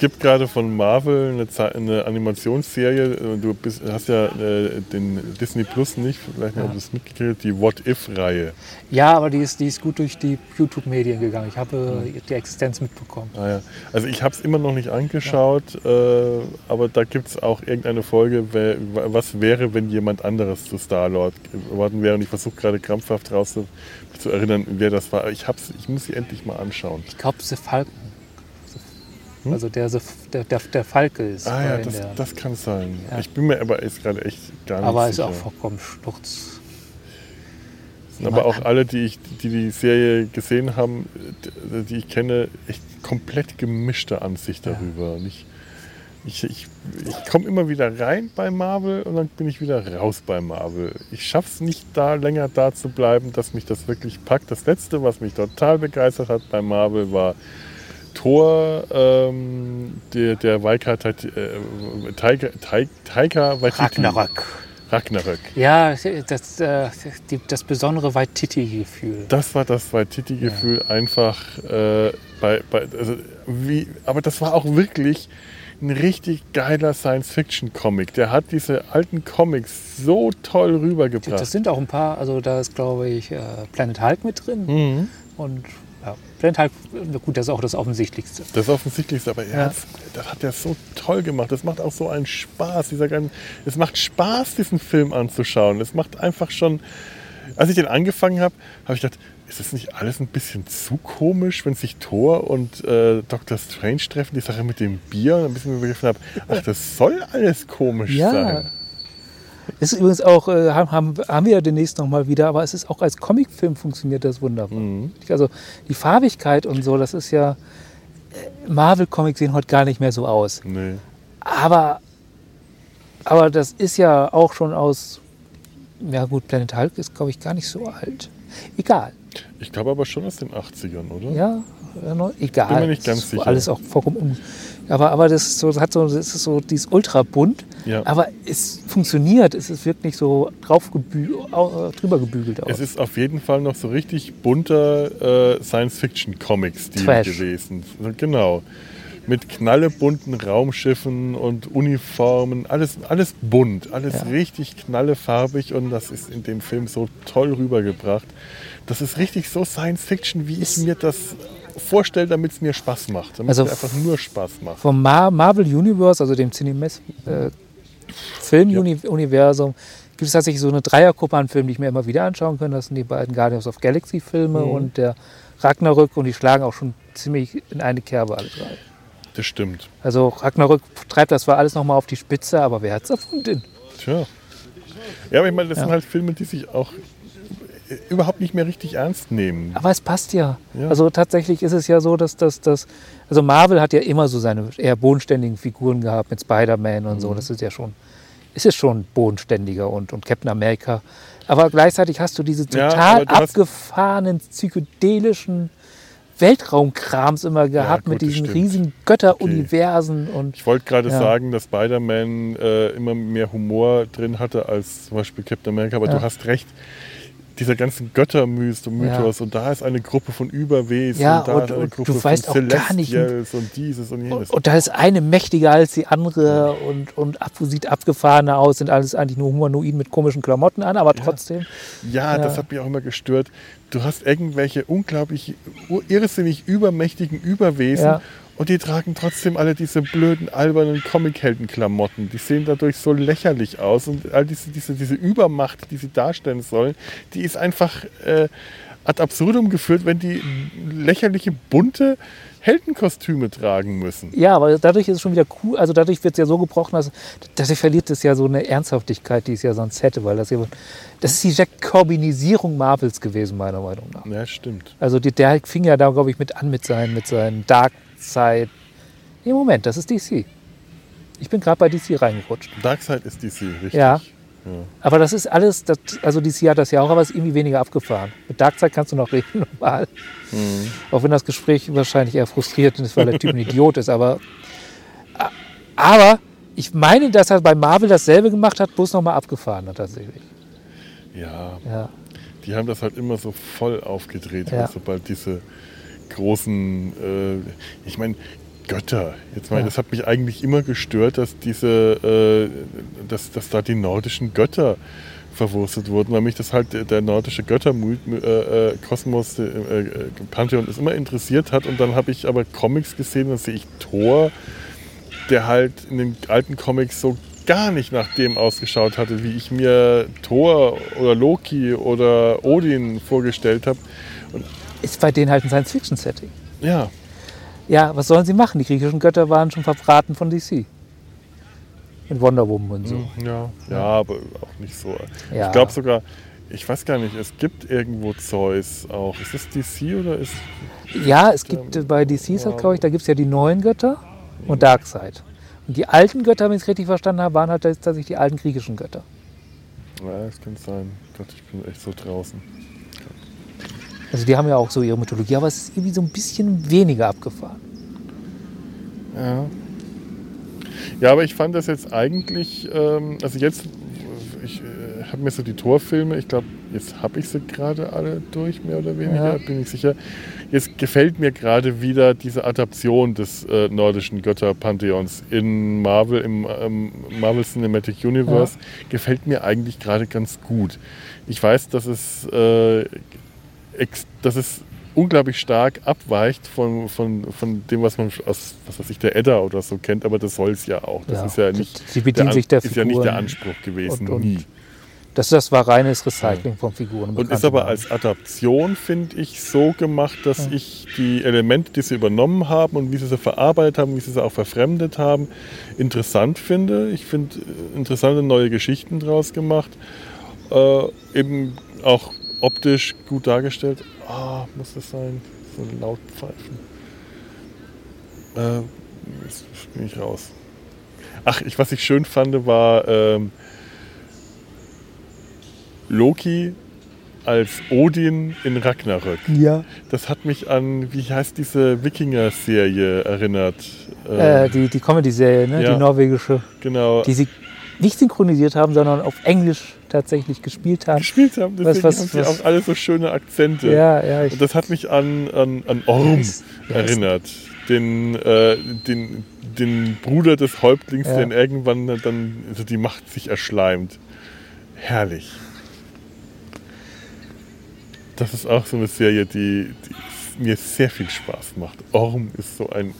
Gibt gerade von Marvel eine, eine Animationsserie. äh, Du bist, hast ja äh, den Disney Plus nicht, vielleicht nicht, ob du es mitgekriegt hast, die What If-Reihe. ja, aber die ist, die ist gut durch die YouTube-Medien gegangen. Ich habe äh, die Existenz mitbekommen. Ah, ja. Also ich habe es immer noch nicht angeschaut, äh, aber da gibt es auch irgendeine Folge, wer, was wäre, wenn jemand anderes zu Star-Lord geworden wäre. Und ich versuche gerade krampfhaft raus zu, zu erinnern, wer das war. Ich, hab's, ich muss sie endlich mal anschauen. Ich glaube, The Falcon. Also der, der, der, der Falke ist. Hm? Ah ja, das, das kann sein. Ja. Ich bin mir aber jetzt gerade echt gar nicht aber ist sicher. auch vollkommen Sturz. aber auch alle, die, ich, die die Serie gesehen haben, die- die ich kenne, echt komplett gemischte Ansicht Ja. darüber. Und ich ich, ich, ich komme immer wieder rein bei Marvel und dann bin ich wieder raus bei Marvel. Ich schaffe es nicht, da länger da zu bleiben, dass mich das wirklich packt. Das letzte, was mich total begeistert hat bei Marvel, war Thor, ähm, der, der Waika, äh, Taika, Taika, Waititi. Ragnarök. Ragnarök. Ja, das, äh, das besondere Waititi-Gefühl. Das war das Waititi-Gefühl einfach äh, bei, bei also wie, aber das war auch wirklich ein richtig geiler Science-Fiction-Comic. Der hat diese alten Comics so toll rübergebracht. Das sind auch ein paar, also da ist glaube ich äh, Planet Hulk mit drin. Mhm. Und ja, na gut, das ist auch das Offensichtlichste. Das Offensichtlichste, aber er Ja. das hat er so toll gemacht. Das macht auch so einen Spaß. Dieser ganze, es macht Spaß, diesen Film anzuschauen. Es macht einfach schon. Als ich den angefangen habe, habe ich gedacht, ist das nicht alles ein bisschen zu komisch, wenn sich Thor und äh, Dr. Strange treffen, die Sache mit dem Bier, und ein bisschen begriffen habe, ach, das soll alles komisch Ja. sein. Ist übrigens auch, äh, haben, haben, haben wir ja demnächst nochmal wieder, aber es ist auch als Comicfilm funktioniert das wunderbar. Mhm. Also die Farbigkeit und so, das ist ja, äh, Marvel-Comics sehen heute gar nicht mehr so aus. Nee. Aber, aber das ist ja auch schon aus, ja gut, Planet Hulk ist glaube ich gar nicht so alt. Egal, Ich glaube aber schon aus den 80ern, oder? ja, egal. Bin mir nicht ganz sicher. Alles auch vollkommen um. Aber, aber das, ist so, das hat so, das ist so dieses ultra bunt, Ja. aber es funktioniert. Es ist wirklich so drauf gebü äh, drüber gebügelt aus. Es ist auf jeden Fall noch so richtig bunter äh, Science-Fiction-Comic-Stil gewesen. Genau. Mit knallebunten Raumschiffen und Uniformen. Alles, alles bunt, alles Ja. richtig knallefarbig und das ist in dem Film so toll rübergebracht. Das ist richtig so Science-Fiction, wie ich mir das vorstelle, damit es mir Spaß macht. Damit Also es einfach nur Spaß macht. Vom Mar Marvel Universe, also dem Cinemas äh, Filmuniversum, gibt es tatsächlich so eine Dreiergruppe an Filmen, die ich mir immer wieder anschauen kann. Das sind die beiden Guardians of Galaxy Filme Mhm. und der Ragnarök und die schlagen auch schon ziemlich in eine Kerbe alle drei. Das stimmt. Also Ragnarök treibt das zwar alles nochmal auf die Spitze, aber wer hat es erfunden? Tja. Ja, aber ich meine, das Ja. sind halt Filme, die sich auch überhaupt nicht mehr richtig ernst nehmen. Aber es passt ja. Ja. Also tatsächlich ist es ja so, dass das, dass, also Marvel hat ja immer so seine eher bodenständigen Figuren gehabt mit Spider-Man und Mhm. so. Das ist ja schon, ist es schon bodenständiger und, und Captain America. Aber gleichzeitig hast du diese Ja, total aber du abgefahrenen, psychedelischen Weltraumkrams immer gehabt gut, mit diesen riesigen Götteruniversen und Ich wollte gerade Ja. sagen, dass Spider-Man äh, immer mehr Humor drin hatte als zum Beispiel Captain America, aber Ja. du hast recht. Dieser ganzen Göttermythos und Ja. Mythos und da ist eine Gruppe von Überwesen Ja, und da und- ist eine und Gruppe von auch gar nicht- Celestials und dieses und jenes. Und da ist eine mächtiger als die andere und, und ab, sieht abgefahrener aus, sind alles eigentlich nur Humanoiden mit komischen Klamotten an, aber trotzdem. Ja, das Ja. hat mich auch immer gestört. Du hast irgendwelche unglaublich irrsinnig übermächtigen Überwesen. Und die tragen trotzdem alle diese blöden, albernen Comic-Helden-Klamotten. Die sehen dadurch so lächerlich aus. Und all diese, diese, diese Übermacht, die sie darstellen sollen, die ist einfach äh, ad absurdum geführt, wenn die lächerliche, bunte Heldenkostüme tragen müssen. Ja, aber dadurch ist es schon wieder cool. Also dadurch wird es ja so gebrochen, dass dadurch verliert es ja so eine Ernsthaftigkeit, die es ja sonst hätte, weil das ja, das ist die Jack Corbinisierung Marvels gewesen, meiner Meinung nach. Ja, stimmt. Also die, der fing ja da, glaube ich, mit an mit seinen, mit seinen Dark Side. Nee, Moment, das ist DC. Ich bin gerade bei DC reingerutscht. Darkseid ist DC, richtig. Ja. Aber das ist alles, das, also DC hat das ja auch, aber es ist irgendwie weniger abgefahren. Mit Darkseid kannst du noch reden, normal. Auch wenn das Gespräch wahrscheinlich eher frustriert ist, weil der Typ ein Idiot ist. Aber, aber ich meine, dass er bei Marvel dasselbe gemacht hat, bloß nochmal abgefahren hat tatsächlich. Ja, Ja. die haben das halt immer so voll aufgedreht, Ja. sobald diese großen, äh, ich meine, Götter. Jetzt mal, Ja. das hat mich eigentlich immer gestört, dass diese, äh, dass, dass da die nordischen Götter verwurstet wurden, weil mich das halt der- der nordische Götterkosmos, äh, äh, äh, äh, Pantheon das immer interessiert hat. Und dann habe ich aber Comics gesehen, dann sehe ich Thor, der halt in den alten Comics so gar nicht nach dem ausgeschaut hatte, wie ich mir Thor oder Loki oder Odin vorgestellt habe. Ist bei denen halt ein Science-Fiction-Setting. Ja, Ja, was sollen sie machen? Die griechischen Götter waren schon verbraten von DC. Mit Wonder Woman und so. ja, ja, aber auch nicht so. Ja. Ich glaube sogar, ich weiß gar nicht, es gibt irgendwo Zeus auch. Ist das DC oder ist. Ja, es gibt äh, bei DC, das, glaube ich, da gibt es ja die neuen Götter und Darkseid. Und die alten Götter, wenn ich es richtig verstanden habe, waren halt tatsächlich die alten griechischen Götter. Ja, das kann sein. Gott, ich bin echt so draußen. Also die haben ja auch so ihre Mythologie, aber es ist irgendwie so ein bisschen weniger abgefahren. Ja. Ja, aber ich fand das jetzt eigentlich, ähm, also jetzt, ich äh, habe mir so die Torfilme, ich glaube, jetzt habe ich sie gerade alle durch, mehr oder weniger, Ja. bin ich sicher. Jetzt gefällt mir gerade wieder diese Adaption des äh, nordischen Götterpantheons in Marvel, im ähm, Marvel Cinematic Universe, gefällt mir eigentlich gerade ganz gut. Ich weiß, dass es, äh, dass es unglaublich stark abweicht von, von, von dem, was man aus was weiß ich, der Edda oder so kennt, aber das soll es ja auch. Das Ja, ist ja nicht, die bedienen An- sich der ist ja nicht der Figuren Anspruch gewesen, und- und nie. Das, das war reines Recycling von Figuren. Und ist aber als Adaption, finde ich, so gemacht, dass ich die Elemente, die sie übernommen haben und wie sie sie verarbeitet haben, wie sie sie auch verfremdet haben, interessant finde. Ich finde äh, interessante neue Geschichten draus gemacht. Äh, eben auch optisch gut dargestellt. Ah, muss das sein? So laut pfeifen. Äh, jetzt bin ich raus. Ach, ich, was ich schön fand, war ähm, Loki als Odin in Ragnarök. Ja. Das hat mich an, wie heißt diese Wikinger-Serie erinnert. Äh, Ähm, die die Comedy-Serie, ne? ja. die norwegische, genau. die sie nicht synchronisiert haben, sondern auf Englisch tatsächlich gespielt haben. gespielt haben. Deswegen was- haben sie was- auch alle so schöne Akzente. Ja, ja, ich, Und das hat mich an, an, an Orm Yes. erinnert. Den, äh, den, den Bruder des Häuptlings, Ja. der irgendwann dann also die Macht sich erschleimt. Herrlich. Das ist auch so eine Serie, die, die mir sehr viel Spaß macht. Orm ist so ein,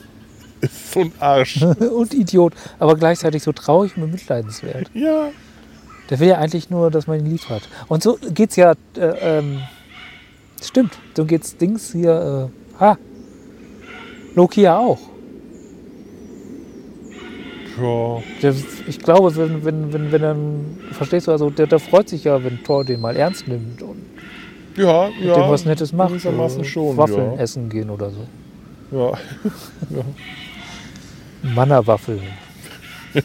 ist so ein Arsch. und Idiot, aber gleichzeitig so traurig und bemitleidenswert. ja. Der will ja eigentlich nur, dass man ihn lieb hat. Und so geht's ja, äh, ähm, stimmt, so geht's Dings hier, äh, ha, Loki ja auch. Ja. Der, ich glaube, wenn, wenn, wenn, wenn dann, verstehst du, also der, der freut sich ja, wenn Thor den mal ernst nimmt und Ja, mit ja. dem was Nettes macht. Gewissermaßen schon. Waffeln ja. essen gehen oder so. Ja. Mannerwaffeln.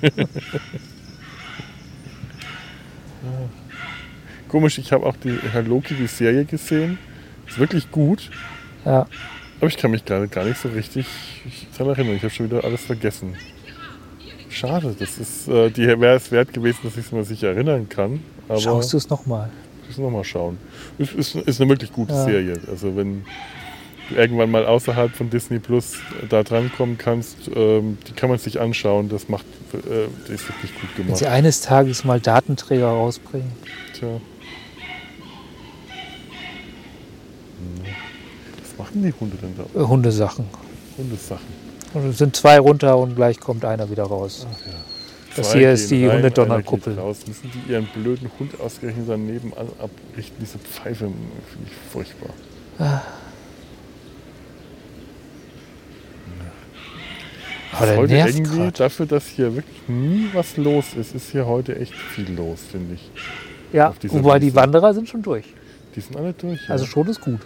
Komisch, ich habe auch die Herr Loki, die Serie gesehen. Ist wirklich gut. Ja, Aber ich kann mich gerade gar nicht so richtig daran erinnern. Ich habe schon wieder alles vergessen. Schade, das ist, äh, die wäre es wert gewesen, dass ich es mir sicher erinnern kann. Aber schaust du es nochmal. ich muss nochmal schauen. Ist, ist, ist eine wirklich gute Ja. Serie. Also wenn irgendwann mal außerhalb von Disney Plus da drankommen kannst, ähm, die kann man sich anschauen. Das macht, äh, die ist wirklich gut Wenn gemacht. sie eines Tages mal Datenträger rausbringen. Tja. Hm. Was machen die Hunde denn da? Äh, Hundesachen. Hundesachen. Und es sind zwei runter und gleich kommt einer wieder raus. Das Zwei hier ist die Hundedonnerkuppel. Müssen die ihren blöden Hund ausgerechnet daneben an- abrichten? Diese Pfeife finde ich furchtbar. Aber heute irgendwie, grad. dafür, dass hier wirklich nie was los ist, ist hier heute echt viel los, finde ich. Ja, wobei die Wiese. Wanderer sind schon durch. Die sind alle durch. ja. Also schon ist gut.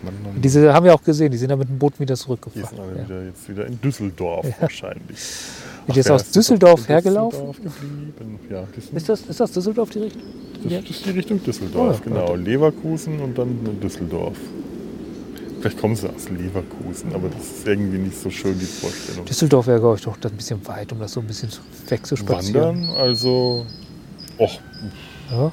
Mann, Mann, Diese haben wir auch gesehen, die sind ja mit dem Boot wieder die zurückgefahren. sind alle Ja. wieder, jetzt wieder in Düsseldorf wahrscheinlich. Sind jetzt wer aus ist Düsseldorf hergelaufen? Düsseldorf. Ja, die Ist das, ist das Düsseldorf die Richtung? das, das ist die Richtung Düsseldorf, Oh, ja. genau. Leverkusen und dann Düsseldorf. Vielleicht kommen sie aus Leverkusen, aber das ist irgendwie nicht so schön, die Vorstellung. Düsseldorf wäre, glaube ich, doch ein bisschen weit, um das so ein bisschen zu- wegzuspazieren. Wandern, also, och, Ja.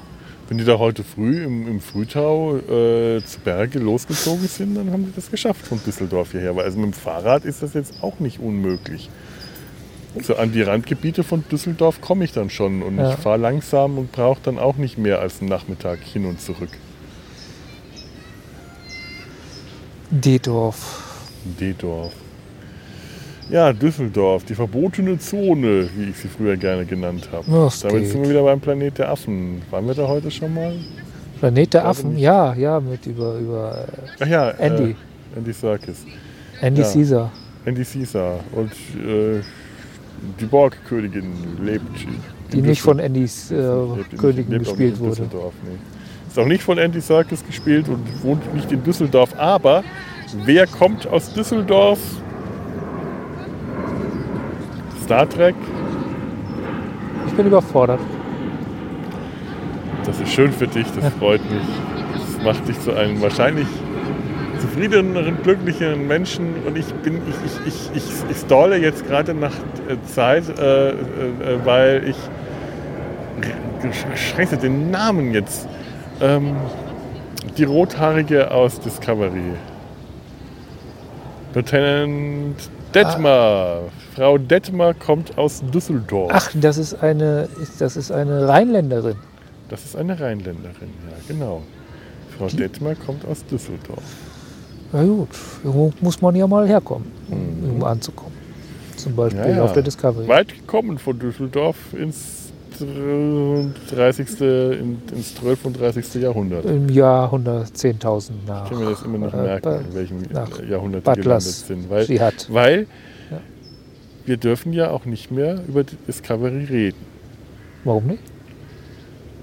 wenn die da heute früh im, im Frühtau äh, zu Berge losgezogen sind, dann haben die das geschafft von Düsseldorf hierher. Weil Also mit dem Fahrrad ist das jetzt auch nicht unmöglich. So an die Randgebiete von Düsseldorf komme ich dann schon und Ja. ich fahre langsam und brauche dann auch nicht mehr als einen Nachmittag hin und zurück. D-Dorf. D-Dorf. Ja, Düsseldorf, die verbotene Zone, wie ich sie früher gerne genannt habe. Das Damit geht. sind wir wieder beim Planet der Affen. Waren wir da heute schon mal? Planet der Affen, nicht. ja, ja, mit über, über Ach ja, Andy. Äh, Andy Serkis. äh, Andy Ja. Caesar. Andy Caesar. Und äh, die Borgkönigin lebt. Die nicht von Andys äh, Königen gespielt wurde. Düsseldorf, nee. Ist auch nicht von Andy Serkis gespielt und wohnt nicht in Düsseldorf. Aber wer kommt aus Düsseldorf? Star Trek. Ich bin überfordert. Das ist schön für dich, das freut mich. Das macht dich zu einem wahrscheinlich zufriedeneren, glücklicheren Menschen. Und ich bin, ich, ich, ich, ich, ich stalle jetzt gerade nach äh, Zeit, äh, äh, weil ich scheiße den Namen jetzt. Ähm, die rothaarige aus Discovery. Lieutenant Detmar. Frau Detmar kommt aus Düsseldorf. Ach, das ist eine, das ist eine Rheinländerin. Das ist eine Rheinländerin, ja, genau. Frau Detmar kommt aus Düsseldorf. Na gut, irgendwo muss man ja mal herkommen, um irgendwo anzukommen. Zum Beispiel Mhm. Ja, ja. auf der Discovery. Weit gekommen von Düsseldorf ins 30. in- ins 12. und 30. Jahrhundert. Im Jahr 110.000 nach. Ich kann mir das immer noch äh, merken, Ba- in welchem Jahrhundert die gelandet sind. Weil, Sie hat. weil Ja. wir dürfen ja auch nicht mehr über die Discovery reden. Warum nicht?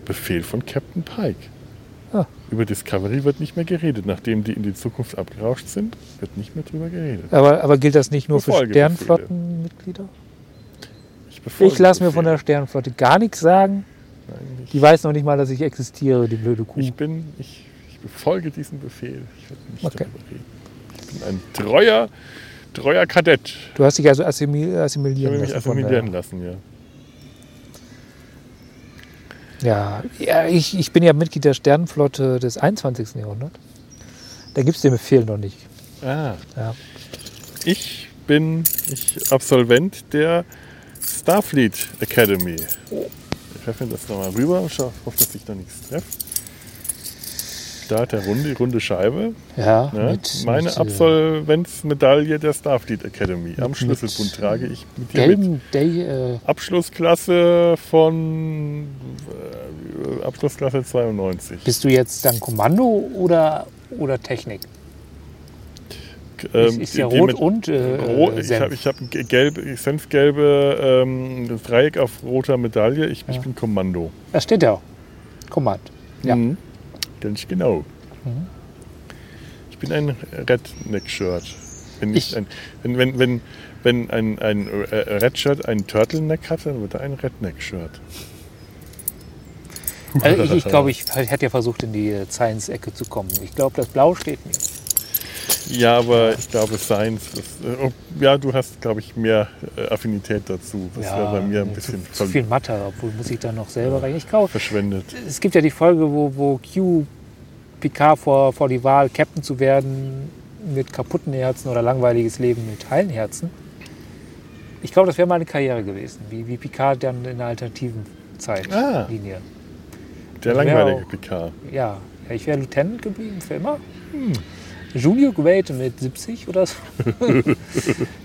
Befehl von Captain Pike. Ah. Über Discovery wird nicht mehr geredet. Nachdem die in die Zukunft abgerauscht sind, wird nicht mehr drüber geredet. Aber, aber gilt das nicht nur für. Sternflottenmitglieder? Ich, befolge Ich lasse mir von der Sternflotte gar nichts sagen. Nein, ich- Die weiß noch nicht mal, dass ich existiere, die blöde Kuh. Ich bin, ich, ich befolge diesen Befehl. Ich werde nicht Okay. darüber reden. Ich bin ein treuer, treuer Kadett. Du hast dich also assimil Ich assimilieren habe mich lassen. assimilieren lassen, ja. Ja, ja ich, ich bin ja Mitglied der Sternenflotte des 21. Jahrhunderts. Da gibt es den Befehl noch nicht. Ah, Ja. ich bin ich Absolvent der Starfleet Academy. Ich werfe das nochmal rüber und hoffe, dass ich da nichts treffe. Da hat der runde, die runde Scheibe. Ja, Ne? mit, Meine mit, äh, Absolventsmedaille der Starfleet Academy. Am mit- Schlüsselbund trage ich mit dir mit. Day, äh, Abschlussklasse von äh, Abschlussklasse 92. Bist du jetzt dann Kommando oder, oder Technik? Ähm, ist, ja rot mit- und äh, Rot, ich habe ich hab gelbe, senfgelbe ähm, Dreieck auf roter Medaille. Ich, ich Ja. bin Kommando. Da steht ja auch. Command. Ja. Mhm. Ganz genau. Mhm. Ich bin ein Redneck-Shirt. Wenn, ich Ich- ein, wenn, wenn, wenn, wenn ein, ein äh, Red-Shirt einen Turtleneck hat, dann wird er ein Redneck-Shirt. Also ich, ich glaube, ich hätte ja versucht, in die äh, Science-Ecke zu kommen. Ich glaube, das Blau steht mir. Ja, aber ich glaube, Science, das, äh, ja, du hast, glaube ich, mehr äh, Affinität dazu. Das wäre bei mir ein zu, bisschen zu viel Mathe, obwohl muss ich da noch selber rein. Ich glaube, verschwendet. es gibt ja die Folge, wo, wo Q Picard vor, vor die Wahl, Captain zu werden mit kaputten Herzen oder langweiliges Leben mit heilen Herzen. Ich glaube, das wäre meine Karriere gewesen, wie, wie Picard dann in der alternativen Ah. Zeitlinie. Der Das wär langweilige auch- Picard. Ja, ja, ich wäre Lieutenant geblieben für immer. Junior Grade mit 70 oder so.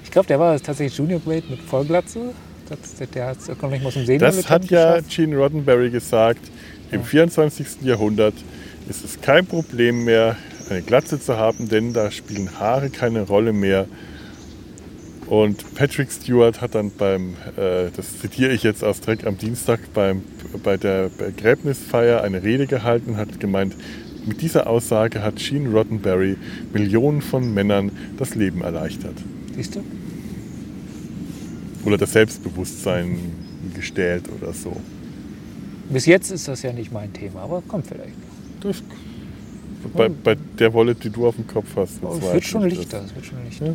ich glaube, der war tatsächlich Junior Grade mit Vollglatze. Das, der, der hat es noch nicht mal zum Sehen Das hat ja Gene Roddenberry gesagt. Im 24. Jahrhundert ist es kein Problem mehr, eine Glatze zu haben, denn da spielen Haare keine Rolle mehr. Und Patrick Stewart hat dann beim, äh, das zitiere ich jetzt aus Dreck am Dienstag, beim, bei der Begräbnisfeier eine Rede gehalten und hat gemeint, mit dieser Aussage hat Gene Roddenberry Millionen von Männern das Leben erleichtert. Siehst du? Oder das Selbstbewusstsein gestählt oder so. Bis jetzt ist das ja nicht mein Thema, aber kommt vielleicht noch. Das, bei, bei der Wolle, die du auf dem Kopf hast. Oh, es wird schon ich lichter, das. es wird schon lichter. Ja,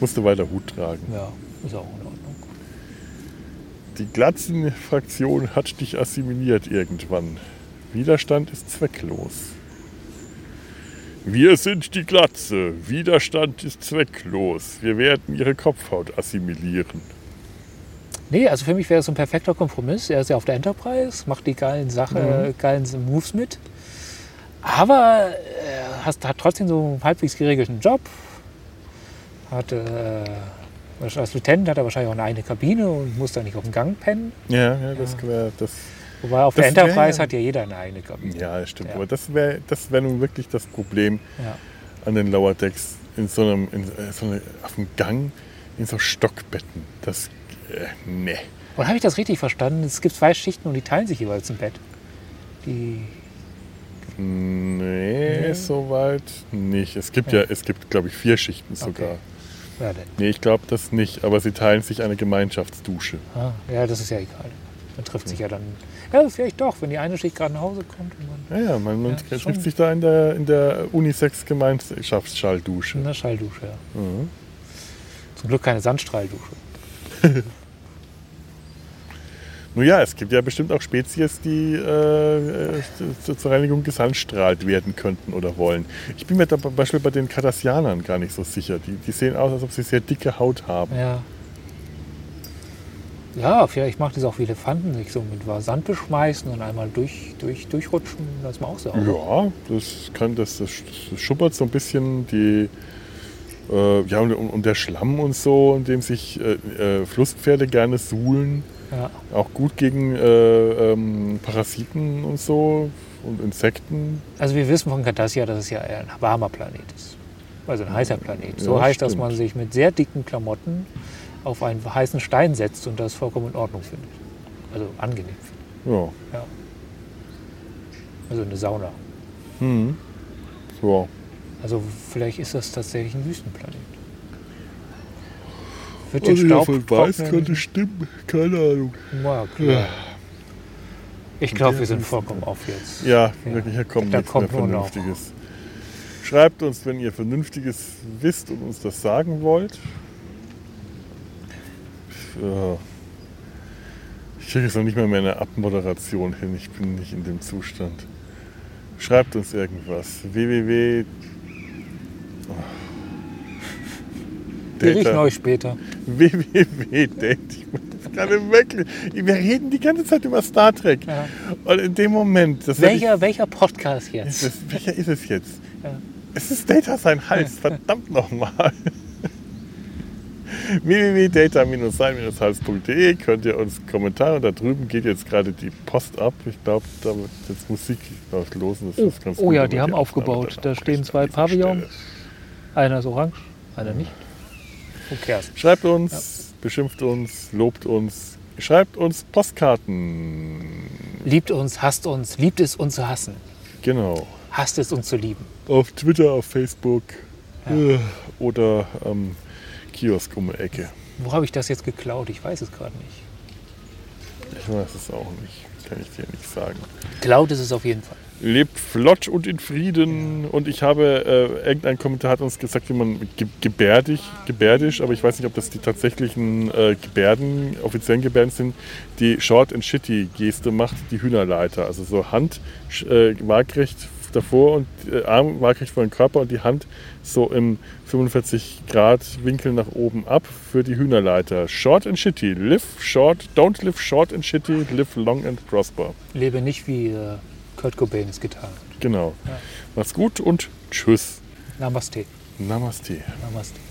Musst du weiter Hut tragen. Ja, ist auch in Ordnung. Die Glatzenfraktion hat dich assimiliert irgendwann. Widerstand ist zwecklos. Wir sind die Glatze. Widerstand ist zwecklos. Wir werden ihre Kopfhaut assimilieren. Nee, also für mich wäre es ein perfekter Kompromiss. Er ist ja auf der Enterprise, macht die geilen Sachen, äh, geilen Moves mit. Aber er hat, hat trotzdem so einen halbwegs geregelten Job. Hat, äh, als Lieutenant hat er wahrscheinlich auch eine eigene Kabine und muss da nicht auf dem Gang pennen. Ja, ja das wäre das. Wobei auf der Das wär- Enterprise hat ja jeder eine eigene Kabine. Ja, das stimmt. Ja. Aber das wäre das wär nun wirklich das Problem Ja. an den Lower Decks in so einem, in äh, so eine, auf dem Gang in so Stockbetten. Das, äh, ne. Und habe ich das richtig verstanden? Es gibt zwei Schichten und die teilen sich jeweils ein Bett. Die, Nee, Nee. soweit nicht. Es gibt ja, es gibt, glaube ich, vier Schichten sogar. ja, denn. Nee, ich glaube das nicht, aber sie teilen sich eine Gemeinschaftsdusche. Ah, ja, das ist ja egal. Man trifft sich ja dann. Ja, vielleicht doch, wenn die eine Schicht gerade nach Hause kommt und man Ja, ja, man, man Ja, trifft sich da in der, in der Unisex-Gemeinschaftsschalldusche. in der Schalldusche. Ja. Mhm. Zum Glück keine Sandstrahldusche. Nun ja, es gibt ja bestimmt auch Spezies, die äh, äh, zu- zur Reinigung gesandstrahlt werden könnten oder wollen. Ich bin mir da zum Beispiel bei den Cardassianern gar nicht so sicher. Die, die sehen aus, als ob sie sehr dicke Haut haben. Ja. Ja, vielleicht macht es auch wie Elefanten, sich so mit Sand beschmeißen und einmal durch, durch, durchrutschen. Das ist mal auch sauber. Ja, das kann das, das, schuppert so ein bisschen die äh, ja und, und der Schlamm und so, in dem sich äh, äh, Flusspferde gerne suhlen, Ja. auch gut gegen äh, ähm, Parasiten und so und Insekten. Also wir wissen von Cardassia, dass es ja ein warmer Planet ist. Also ein heißer Planet. So Ja, heißt, dass stimmt. man sich mit sehr dicken Klamotten auf einen heißen Stein setzt und das vollkommen in Ordnung findet. Also angenehm findet. Ja. Ja. Also eine Sauna. Mhm. Ja. Also vielleicht ist das tatsächlich ein Wüstenplanet. Wird den ich Staub davon weiß, könnte stimmen. Keine Ahnung. Ja, klar. Ich glaube, wir sind vollkommen auf jetzt. Ja, Ja. wirklich, hier kommt Da nichts mehr kommt noch- Vernünftiges. Schreibt uns, wenn ihr Vernünftiges wisst und uns das sagen wollt. Ja. Ich kriege jetzt noch nicht mal mehr eine Abmoderation hin. Ich bin nicht in dem Zustand. Schreibt uns irgendwas. www. Wir riechen euch später. gerade wirklich. Wir reden die ganze Zeit über Star Trek. Ja. Und in dem Moment. Das hätte ich- Welcher, welcher Podcast ist jetzt? es, welcher ist es jetzt? Ja. Es ist Data sein Hals, verdammt nochmal. www.data-sein-hals.de könnt ihr uns Kommentare. Da drüben geht jetzt gerade die Post ab. Ich glaube, da wird jetzt Musik los. Das Oh, ist ganz oh gut, ja, die haben aufgebaut. Da stehen zwei Pavillons. Stelle. Einer ist orange, einer nicht. Cares? Schreibt uns, beschimpft uns, lobt uns, schreibt uns Postkarten. Liebt uns, hasst uns, liebt es uns zu hassen. Genau. Hasst es uns zu lieben. Auf Twitter, auf Facebook Ja. äh, oder am Kiosk um die Ecke. Wo habe ich das jetzt geklaut? Ich weiß es gerade nicht. Ich weiß es auch nicht. Kann ich dir nicht sagen. Geklaut ist es auf jeden Fall. Lebt flott und in Frieden. Und ich habe, äh, irgendein Kommentar hat uns gesagt, wie man ge gebärdig, gebärdisch, aber ich weiß nicht, ob das die tatsächlichen äh, Gebärden, offiziellen Gebärden sind, die Short and Shitty Geste macht, die Hühnerleiter. Also so Hand äh, waagrecht davor und äh, Arm waagrecht vor den Körper und die Hand so im 45 Grad Winkel nach oben ab für die Hühnerleiter. Short and Shitty. Live short, don't live short and shitty, live long and prosper. Lebe nicht wie äh, Kurt Cobain es getan hat. Genau. Mach's gut und tschüss. Namaste. Namaste. Namaste.